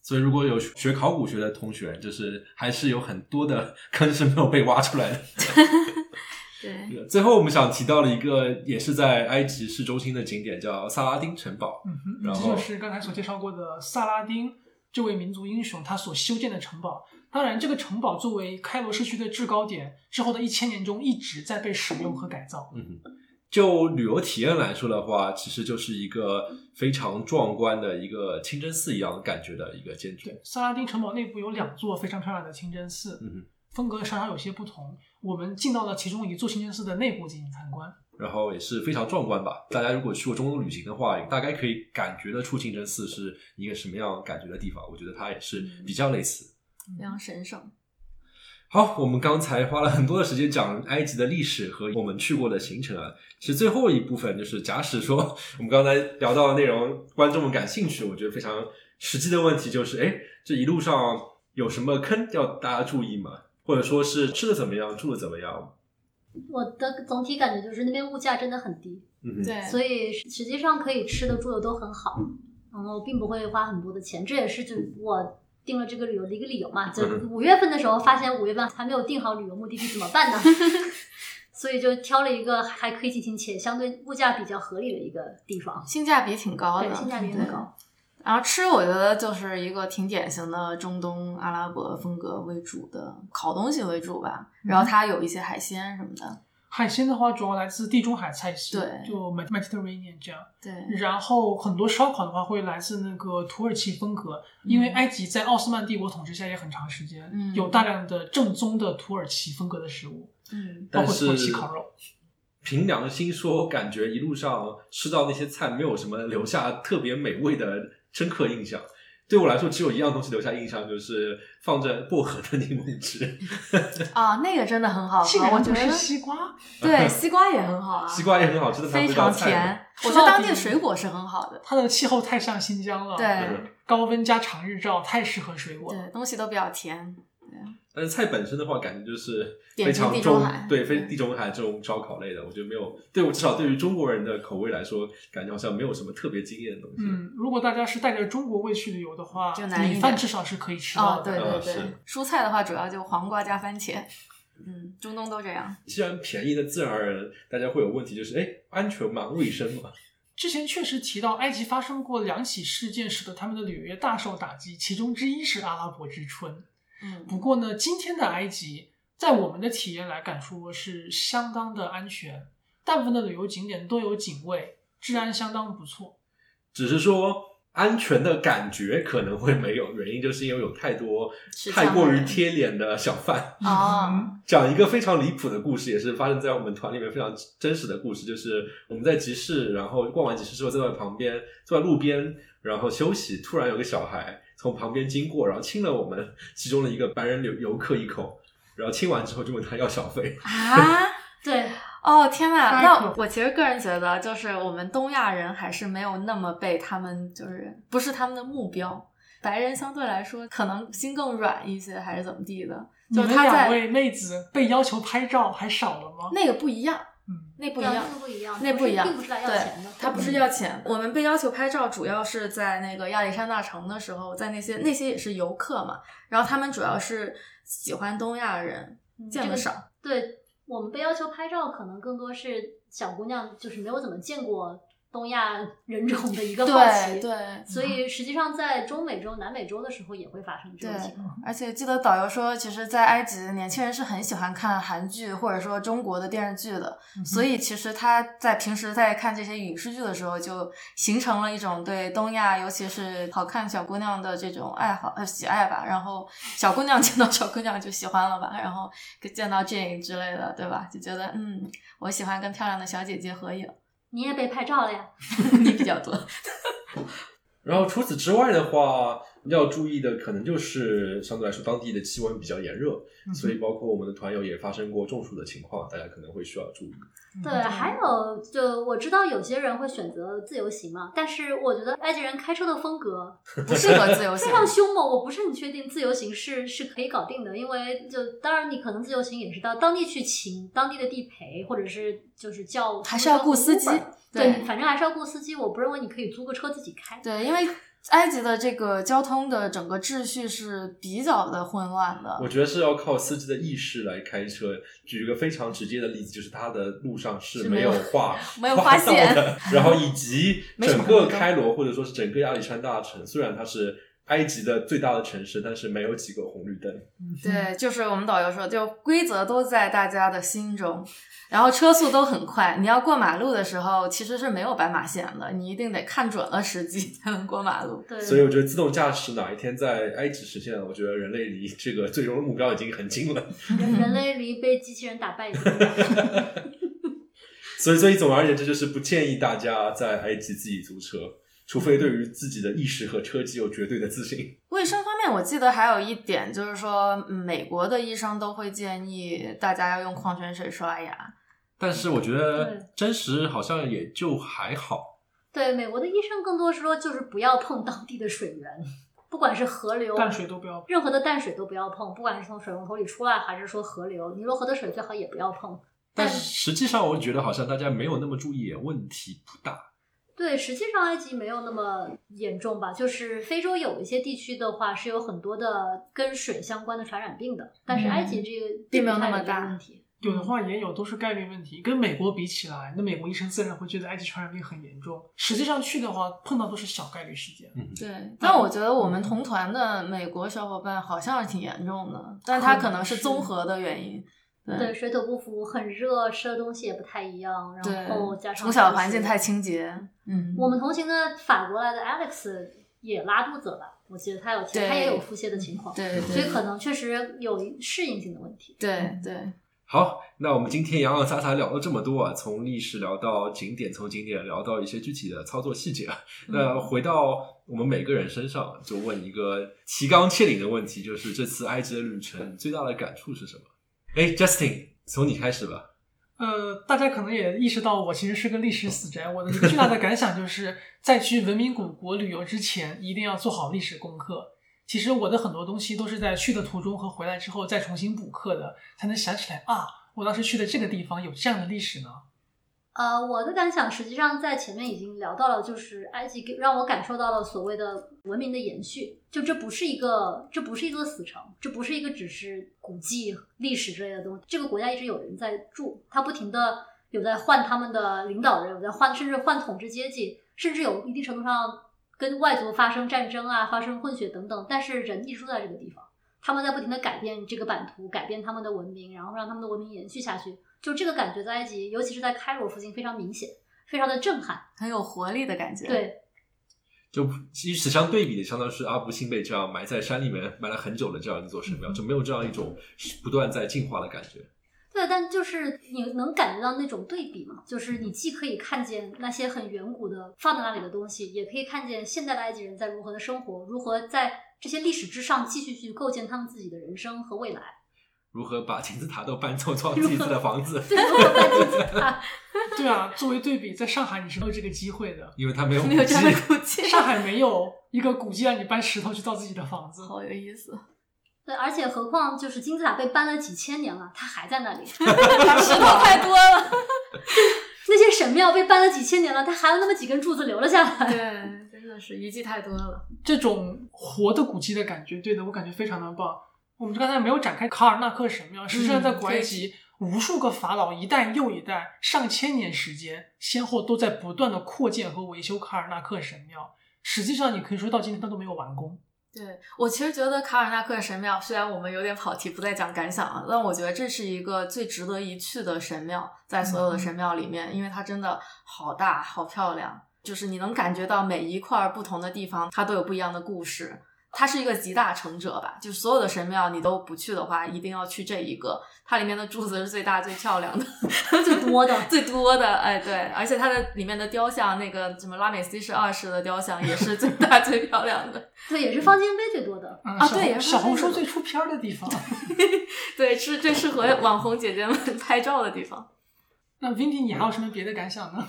E: 所以，如果有学考古学的同学，就是还是有很多的坑是没有被挖出来的。
D: 对，
E: 最后，我们想提到了一个也是在埃及市中心的景点，叫萨拉丁城堡。
C: 嗯哼，
E: 然
C: 这就是刚才所介绍过的萨拉丁这位民族英雄他所修建的城堡。当然，这个城堡作为开罗市区的制高点，之后的一千年中一直在被使用和改造。
E: 嗯哼，就旅游体验来说的话，其实就是一个非常壮观的一个清真寺一样感觉的一个建筑。
C: 对，萨拉丁城堡内部有两座非常漂亮的清真寺，
E: 嗯哼，
C: 风格稍稍有些不同。我们进到了其中一座清真寺的内部进行参观。
E: 然后也是非常壮观吧。大家如果去过中东旅行的话，大概可以感觉得出清真寺是一个什么样感觉的地方。我觉得它也是比较类似。
D: 非常神圣。
E: 好，我们刚才花了很多的时间讲埃及的历史和我们去过的行程啊。其实最后一部分就是，假使说我们刚才聊到的内容，观众们感兴趣，我觉得非常实际的问题就是，哎，这一路上有什么坑要大家注意吗？或者说是吃的怎么样，住的怎么样？
B: 我的总体感觉就是那边物价真的很低，
E: 嗯，
D: 对，
B: 所以实际上可以吃的住的都很好，然后并不会花很多的钱，这也是就我定了这个旅游的一个理由嘛。就
E: 嗯
B: 五月份的时候发现五月份还没有定好旅游目的地怎么办呢？所以就挑了一个还可以进行且相对物价比较合理的一个地方，
D: 性价比挺高的，
B: 对，性价比很高。
D: 然后吃，我觉得就是一个挺典型的中东阿拉伯风格为主的烤东西为主吧。然后它有一些海鲜什么的，
C: 海鲜的话，主要来自地中海菜系，
D: 对
C: 就 Med- Mediterranean 这样。
D: 对
C: 然后很多烧烤的话会来自那个土耳其风格，因为埃及在奥斯曼帝国统治下也很长时间，
D: 嗯
C: 有大量的正宗的土耳其风格的食物，
D: 嗯，
C: 包括土耳其烤肉。
E: 凭良心说，感觉一路上吃到那些菜，没有什么留下特别美味的深刻印象。对我来说，只有一样东西留下印象，就是放着薄荷的柠檬汁。
D: 啊，那个真的很好我觉得
C: 西瓜，
D: 对西瓜也很好啊，
E: 西瓜也很好吃，的
D: 非常甜。我觉得当地的水果是很好的，
C: 它的气候太像新疆了，
D: 对
E: 嗯
C: 高温加长日照，太适合水果了。
D: 对，东西都比较甜。
E: 但是菜本身的话，感觉就是非常重
D: 地中海，
E: 对，非地中海这种烧烤类的，我觉得没有对我至少对于中国人的口味来说，感觉好像没有什么特别惊艳的东西。
C: 嗯，如果大家是带着中国味去旅游的话，
D: 就难
C: 米饭至少是可以吃到
D: 哦，
C: 的。
D: 对对对
E: 啊是，
D: 蔬菜的话主要就黄瓜加番茄，嗯，中东都这样。
E: 既然便宜，的自然而然大家会有问题，就是哎，安全吗？卫生吗？
C: 之前确实提到，埃及发生过两起事件，使得他们的旅游业大受打击，其中之一是阿拉伯之春。
D: 嗯
C: 不过呢，今天的埃及，在我们的体验来感说是相当的安全，大部分的旅游景点都有警卫，治安相当不错。
E: 只是说安全的感觉可能会没有，原因就是因为有太多
D: 是
E: 太过于贴脸的小贩。
D: 啊，
E: 讲一个非常离谱的故事，也是发生在我们团里面非常真实的故事，就是我们在集市，然后逛完集市之后，坐在旁边，坐在路边，然后休息，突然有个小孩从旁边经过，然后亲了我们其中的一个白人游游客一口，然后亲完之后就问他要小费。
D: 啊。
B: 对，
D: 哦天呐，那我其实个人觉得，就是我们东亚人还是没有那么被他们就是不是他们的目标。白人相对来说可能心更软一些，还是怎么地的？
C: 你们
D: 就是他在
C: 两位妹子被要求拍照还少了吗？
D: 那个不一样，
C: 嗯，
D: 那不一样
B: 那。不一样，
D: 那不一样，
B: 并不是来要
D: 对
B: 钱的，，
D: 他不是要钱。我们被要求拍照，主要是在那个亚历山大城的时候，在那些那些也是游客嘛，然后他们主要是喜欢东亚人，
B: 嗯
D: 见的少。
B: 对我们被要求拍照，可能更多是小姑娘就是没有怎么见过东亚人种的一个好奇，
D: 对对
B: 所以实际上在中美洲、南美洲的时候也会发生这种情况。，
D: 而且记得导游说，其实，在埃及，年轻人是很喜欢看韩剧或者说中国的电视剧的，所以其实他在平时在看这些影视剧的时候，就形成了一种对东亚，尤其是好看小姑娘的这种爱好呃喜爱吧。然后小姑娘 见到小姑娘就喜欢了吧，然后见到 Jane 之类的，对吧？就觉得嗯，我喜欢跟漂亮的小姐姐合影，
B: 你也被拍照了呀？
D: 你比较多。
E: 然后除此之外的话，要注意的可能就是相对来说当地的气温比较炎热，
C: 嗯
E: 所以包括我们的团友也发生过中暑的情况，大家可能会需要注意。
B: 对，还有就我知道有些人会选择自由行嘛，但是我觉得埃及人开车的风格
D: 不适合自由行
B: 非，常凶猛，我不是很确定自由行是是可以搞定的，因为就当然你可能自由行也是到当地去请当地的地陪，或者是就是叫
D: 还是要雇司机对
B: 对，反正还是要雇司机。我不认为你可以租个车自己开。
D: 对，因为埃及的这个交通的整个秩序是比较的混乱的。
E: 我觉得是要靠司机的意识来开车。举一个非常直接的例子，就是它的路上是没
D: 有
E: 画
D: 没有
E: 画
D: 线
E: 的，然后以及整个开罗或者说是整个亚历山大城，虽然它是埃及的最大的城市，但是没有几个红绿灯。
D: 对，就是我们导游说，就规则都在大家的心中，然后车速都很快。你要过马路的时候，其实是没有斑马线的，你一定得看准了时机才能过马路。
B: 对，
E: 所以我觉得自动驾驶哪一天在埃及实现了，我觉得人类离这个最终的目标已经很近了。
B: 人 人类离被机器人打败已经很远
E: 所以，所以总而言之，就是不建议大家在埃及自己租车，除非对于自己的意识和车技有绝对的自信。
D: 卫生方面，我记得还有一点就是说，嗯美国的医生都会建议大家要用矿泉水刷牙。
E: 但是我觉得真实好像也就还好。
B: 对，美国的医生更多是说，就是不要碰当地的水源，不管是河流、
C: 淡水都不要。
B: 任何的淡水都不要碰，不管是从水龙头里出来，还是说河流、尼罗河的水，最好也不要碰。
E: 但实际上，我觉得好像大家没有那么注意，问题不大。
B: 对，实际上埃及没有那么严重吧？就是非洲有一些地区的话，是有很多的跟水相关的传染病的，但是埃及这个
D: 并没有那么大
B: 问题。
C: 有的话也有，都是概率问题。跟美国比起来，那美国医生自然会觉得埃及传染病很严重。实际上去的话，碰到都是小概率事件。
E: 嗯，
D: 对，但我觉得我们同团的美国小伙伴好像是挺严重的，但他可能是综合的原因。
B: 对，水土不服，很热，吃的东西也不太一样，然后加，上
D: 从小
B: 就是
D: 环境太清洁。嗯，
B: 我们同行的法国来的 Alex 也拉肚子了？我记得他有提，他也有腹泻的情况，
D: 对对
B: 所以可能确实有适应性的问题。
D: 对对，
E: 好，那我们今天洋洋洒洒聊了这么多啊，从历史聊到景点，从景点聊到一些具体的操作细节。那回到我们每个人身上，就问一个提纲挈领的问题，就是这次埃及的旅程最大的感触是什么？哎，Justin，从你开始吧。
C: 呃，大家可能也意识到，我其实是个历史死宅。我的一个巨大的感想就是，在去文明古国旅游之前，一定要做好历史功课。其实我的很多东西都是在去的途中和回来之后再重新补课的，才能想起来啊，我当时去的这个地方有这样的历史呢。
B: 呃，我的感想实际上在前面已经聊到了，就是埃及给让我感受到了所谓的文明的延续。就这不是一个，这不是一座死城，这不是一个只是古迹、历史之类的东西。这个国家一直有人在住，他不停的有在换他们的领导人，有在换，甚至换统治阶级，甚至有一定程度上跟外族发生战争啊，发生混血等等。但是人一直住在这个地方，他们在不停的改变这个版图，改变他们的文明，然后让他们的文明延续下去。就这个感觉在埃及，尤其是在开罗附近非常明显，非常的震撼。
D: 很有活力的感觉。，
B: 对，
E: 就与此相对比的，相当于是阿布辛贝这样埋在山里面埋了很久的这样一座神庙，就没有这样一种不断在进化的感觉。
B: 对，但就是你能感觉到那种对比嘛？就是你既可以看见那些很远古的放在那里的东西，也可以看见现代的埃及人在如何的生活，如何在这些历史之上继续去构建他们自己的人生和未来。
E: 如何把金字塔都搬走造自己的房子？
B: 对，如何搬金字塔？
C: 对啊，作为对比，在上海你是没有这个机会的，
E: 因为它没有
D: 没有这样的
E: 古迹
D: 古迹，
C: 上海没有一个古迹让你搬石头去造自己的房子。
D: 好有意思。
B: 对，而且何况就是金字塔被搬了几千年了，它还在那里。
D: 石头太多了。
B: 那些神庙被搬了几千年了，它还有那么几根柱子留了下来。
D: 对，真的是遗迹太多了。
C: 这种活的古迹的感觉，对的，我感觉非常的棒。我们刚才没有展开卡尔纳克神庙，实际上在古埃及，无数个法老一代又一代，上千年时间，先后都在不断的扩建和维修卡尔纳克神庙。实际上，你可以说到今天它都没有完工。
D: 对我其实觉得卡尔纳克神庙，虽然我们有点跑题，不再讲感想了，但我觉得这是一个最值得一去的神庙，在所有的神庙里面，因为它真的好大、好漂亮，就是你能感觉到每一块不同的地方，它都有不一样的故事。它是一个集大成者吧，就是所有的神庙你都不去的话，一定要去这一个。它里面的柱子是最大、最漂亮的，
B: 最多的。
D: 最多的。哎，对，而且它的里面的雕像，那个什么拉美西斯二世的雕像也是最大、最漂亮的。
B: 对，也是方尖碑最多的。
C: 嗯
D: 啊对也是小
C: 红书最出片儿的地方。
D: 对，是最适合网红姐姐们拍照的地方。
C: 那 Vindy，你还有什么别的感想呢？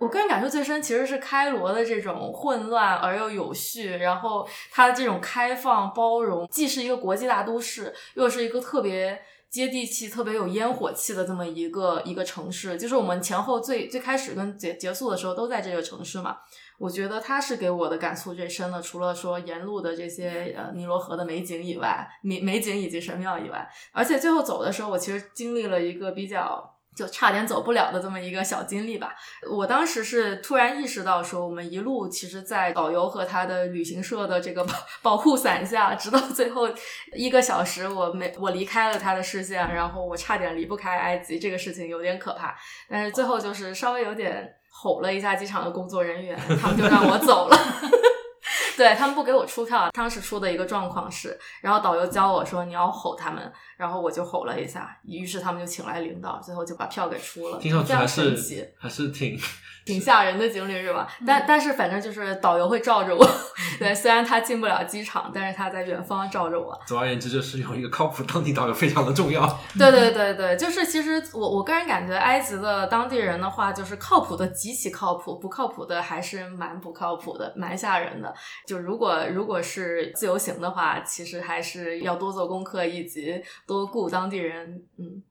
D: 我个人感受最深其实是开罗的这种混乱而又有序，然后它的这种开放包容，既是一个国际大都市，又是一个特别接地气、特别有烟火气的这么一个一个城市。就是我们前后最最开始跟结结束的时候都在这个城市嘛，我觉得它是给我的感触最深的。除了说沿路的这些呃尼罗河的美景以外，美美景以及神庙以外，而且最后走的时候，我其实经历了一个比较。就差点走不了的这么一个小经历吧。我当时是突然意识到，说我们一路其实，在导游和他的旅行社的这个保护伞下，直到最后一个小时，我没我离开了他的视线，然后我差点离不开埃及，这个事情有点可怕。但是最后就是稍微有点吼了一下机场的工作人员，他们就让我走了。对他们不给我出票，当时出的一个状况是，然后导游教我说你要吼他们，然后我就吼了一下，于是他们就请来领导，最后就把票给出了，
E: 听上去还是。还是挺
D: 挺吓人的经历是吧？但但是反正就是导游会罩着我，对，虽然他进不了机场，但是他在远方罩着我。
E: 总而言之，就是有一个靠谱当地导游非常的重要。
D: 对对对对，就是其实我我个人感觉埃及的当地人的话，就是靠谱的极其靠谱，不靠谱的还是蛮不靠谱的，蛮吓人的。就如果如果是自由行的话，其实还是要多做功课，以及多顾当地人。嗯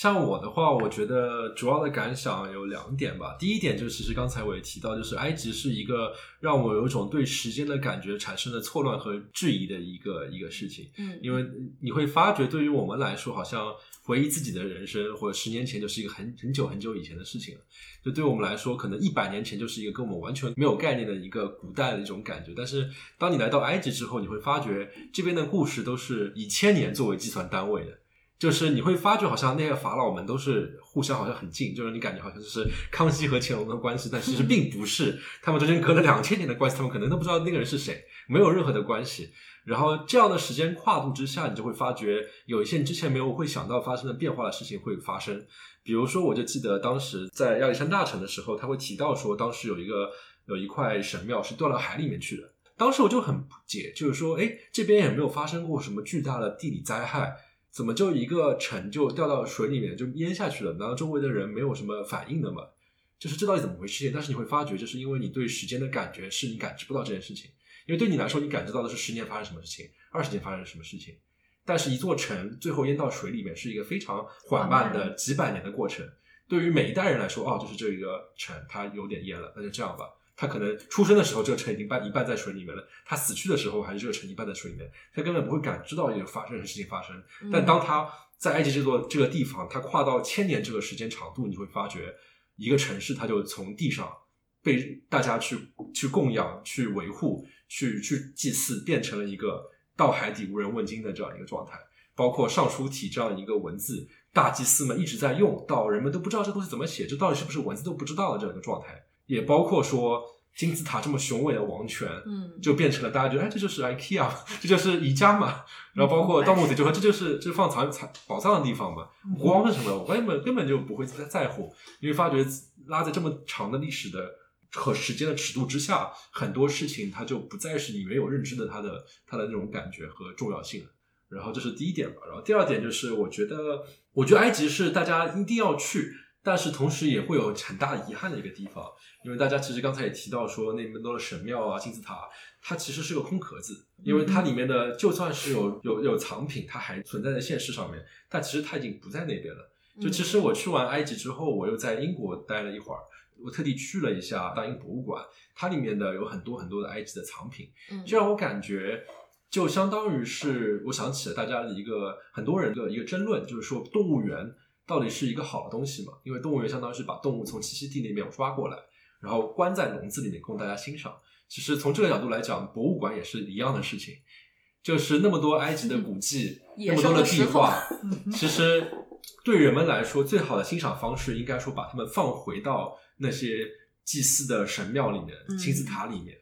E: 像我的话，我觉得主要的感想有两点吧。第一点就是，其实刚才我也提到，就是埃及是一个让我有一种对时间的感觉产生了错乱和质疑的一个一个事情。
D: 嗯
E: 因为你会发觉，对于我们来说，好像回忆自己的人生，或者十年前就是一个很很久很久以前的事情了。就对我们来说，可能一百年前就是一个跟我们完全没有概念的一个古代的一种感觉。但是当你来到埃及之后，你会发觉这边的故事都是以千年作为计算单位的。就是你会发觉，好像那些法老们都是互相好像很近，就是你感觉好像就是康熙和乾隆的关系，但其实并不是，他们中间隔了两千年的关系，他们可能都不知道那个人是谁，没有任何的关系。然后这样的时间跨度之下，你就会发觉有一些你之前没有会想到发生的变化的事情会发生。比如说，我就记得当时在亚历山大城的时候，他会提到说，当时有一个有一块神庙是掉到海里面去的。当时我就很不解，就是说，哎，这边也没有发生过什么巨大的地理灾害，怎么就一个城就掉到水里面就淹下去了？难道周围的人没有什么反应的吗？就是这到底怎么回事？但是你会发觉，就是因为你对时间的感觉是你感知不到这件事情，因为对你来说，你感知到的是十年发生什么事情，二十年发生什么事情。但是，一座城最后淹到水里面是一个非常缓慢的几百年的过程。对于每一代人来说，哦，就是这一个城它有点淹了，那就这样吧。他可能出生的时候，这个城已经半一半在水里面了；他死去的时候，还是这个城一半在水里面，他根本不会感知到有发生的事情发生。但当他在埃及这座这个地方，他跨到千年这个时间长度，你会发觉一个城市，它就从地上被大家去去供养、去维护、去去祭祀，变成了一个到海底无人问津的这样一个状态。包括尚书体这样一个文字，大祭司们一直在用，到人们都不知道这东西怎么写，这到底是不是文字都不知道的这样一个状态。也包括说，金字塔这么雄伟的王权，
D: 嗯，
E: 就变成了大家觉得，哎，这就是 IKEA，这就是宜家嘛。然后包括盗墓贼就说，这就是这是放藏藏宝藏的地方嘛。国王是什么？我根本根本就不会在在乎，因为发觉拉在这么长的历史的和时间的尺度之下，很多事情它就不再是你原有认知的它的它的那种感觉和重要性。然后这是第一点吧。然后第二点就是，我觉得，我觉得埃及是大家一定要去，但是同时也会有很大遗憾的一个地方，因为大家其实刚才也提到说，那么多的神庙啊、金字塔，它其实是个空壳子，因为它里面的就算是有有有藏品，它还存在在现实上面，但其实它已经不在那边了。就其实我去完埃及之后，我又在英国待了一会儿，我特地去了一下大英博物馆，它里面的有很多很多的埃及的藏品，
D: 嗯。
E: 就让我感觉，就相当于是我想起了大家的一个很多人的一个争论，就是说动物园到底是一个好的东西嘛？因为动物园相当于是把动物从栖息地那边抓过来，然后关在笼子里面供大家欣赏。其实从这个角度来讲，博物馆也是一样的事情，就是那么多埃及的古迹，
D: 野
E: 那么多的壁画，其实对人们来说，最好的欣赏方式应该说把它们放回到那些祭祀的神庙里面、
D: 嗯
E: 金字塔里面。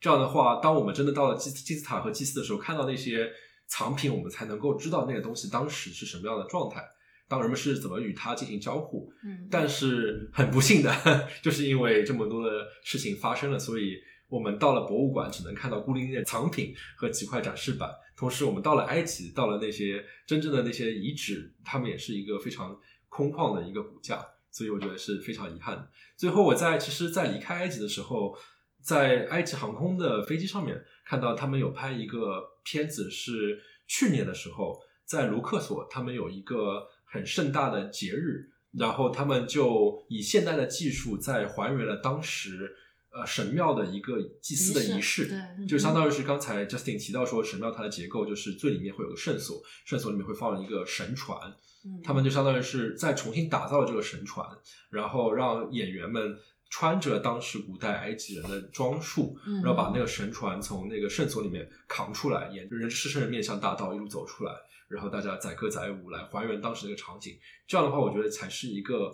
E: 这样的话，当我们真的到了金金字塔和祭祀的时候，看到那些藏品，我们才能够知道那个东西当时是什么样的状态，当人们是怎么与它进行交互。
D: 嗯，
E: 但是很不幸的，就是因为这么多的事情发生了，所以我们到了博物馆只能看到孤零零的藏品和几块展示板。同时，我们到了埃及，到了那些真正的那些遗址，他们也是一个非常空旷的一个骨架，所以我觉得是非常遗憾的。最后，我在其实，在离开埃及的时候，在埃及航空的飞机上面看到他们有拍一个片子，是去年的时候在卢克索，他们有一个很盛大的节日，然后他们就以现代的技术在还原了当时呃神庙的一个祭祀的仪式，
D: 对
E: 就相当于是刚才 Justin 提到说神庙它的结构就是最里面会有个圣所，圣所里面会放一个神船，
D: 嗯
E: 他们就相当于是再重新打造了这个神船，然后让演员们穿着当时古代埃及人的装束，
D: 嗯
E: 然后把那个神船从那个圣所里面扛出来，沿着人狮身人面向大道一路走出来，然后大家载歌载舞来还原当时那个场景。这样的话，我觉得才是一个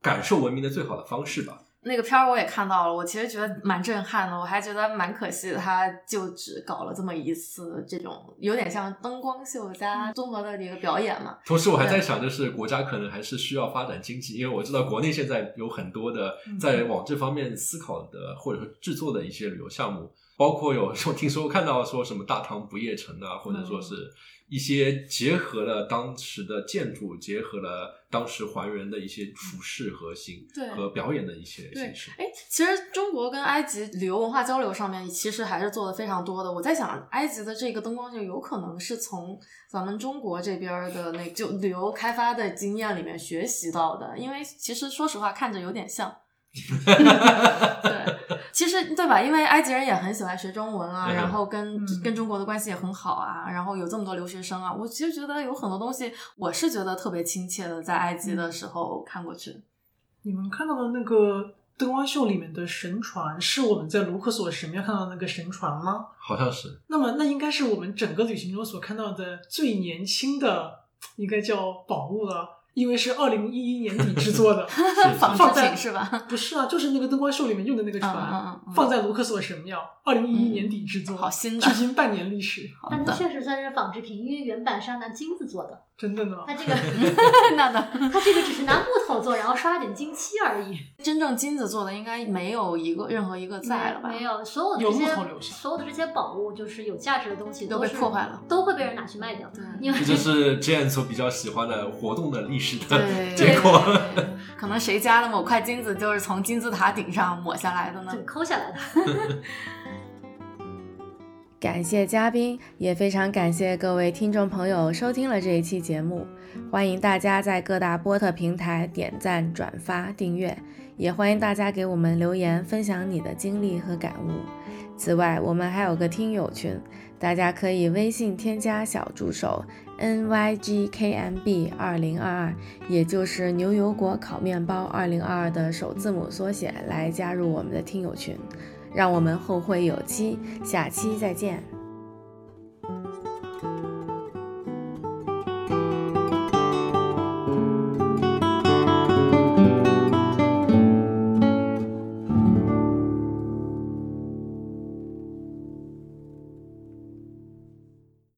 E: 感受文明的最好的方式吧。
D: 那个片儿我也看到了，我其实觉得蛮震撼的，我还觉得蛮可惜的，他就只搞了这么一次这种有点像灯光秀加综合的一个表演嘛。
E: 同时，我还在想，就是国家可能还是需要发展经济，因为我知道国内现在有很多的在往这方面思考的，或者说制作的一些旅游项目，包括有 我听说看到说什么大唐不夜城啊，或者说是一些结合了当时的建筑，结合了当时还原的一些服饰和形
D: 对
E: 和表演的一些形式。
D: 哎，其实中国跟埃及旅游文化交流上面，其实还是做的非常多的。我在想，埃及的这个灯光秀有可能是从咱们中国这边儿的那就旅游开发的经验里面学习到的，因为其实说实话，看着有点像。对，其实对吧？因为埃及人也很喜欢学中文啊，
E: 嗯
D: 然后跟、
C: 嗯
D: 跟中国的关系也很好啊，然后有这么多留学生啊，我其实觉得有很多东西，我是觉得特别亲切的，在埃及的时候看过去。
C: 你们看到的那个灯光秀里面的神船，是我们在卢克索神庙看到的那个神船吗？
E: 好像是，
C: 那么那应该是我们整个旅行中所看到的最年轻的，应该叫宝物了，因为是二零一一年底制作的。
D: 纺织
C: 放在
D: 品是吧？
C: 不是啊，就是那个灯光秀里面用的那个船，放在卢克索神庙，二零一一年底制作，
D: 好新的。
C: 距今半年历史，
B: 但它，确实算是仿制品，因为原版是要拿金子做的，
C: 真的呢。
B: 它这个
D: 那的。
B: 它这个只是拿木头做，然后刷了点金漆而已。
D: 真正金子做的应该没有一个任何一个在了吧？
B: 没有，所有的这些所有的这些宝物，就是有价值的东西，
D: 都被破坏了，
B: 都会被人拿去卖掉。
D: 对
B: 因为
E: 这就是 Jane 所比较喜欢的活动的历史的
D: 对，
E: 结果。
D: 可能谁家的某块金子就是从金字塔顶上抹下来的呢
B: 对？抠下来的。
A: 感谢嘉宾，也非常感谢各位听众朋友收听了这一期节目。欢迎大家在各大播客平台点赞、转发、订阅，也欢迎大家给我们留言，分享你的经历和感悟。此外，我们还有个听友群，大家可以微信添加小助手 n y g k m b 二零二二，也就是牛油果烤面包二零二二的首字母缩写，来加入我们的听友群。让我们后会有期，下期再见。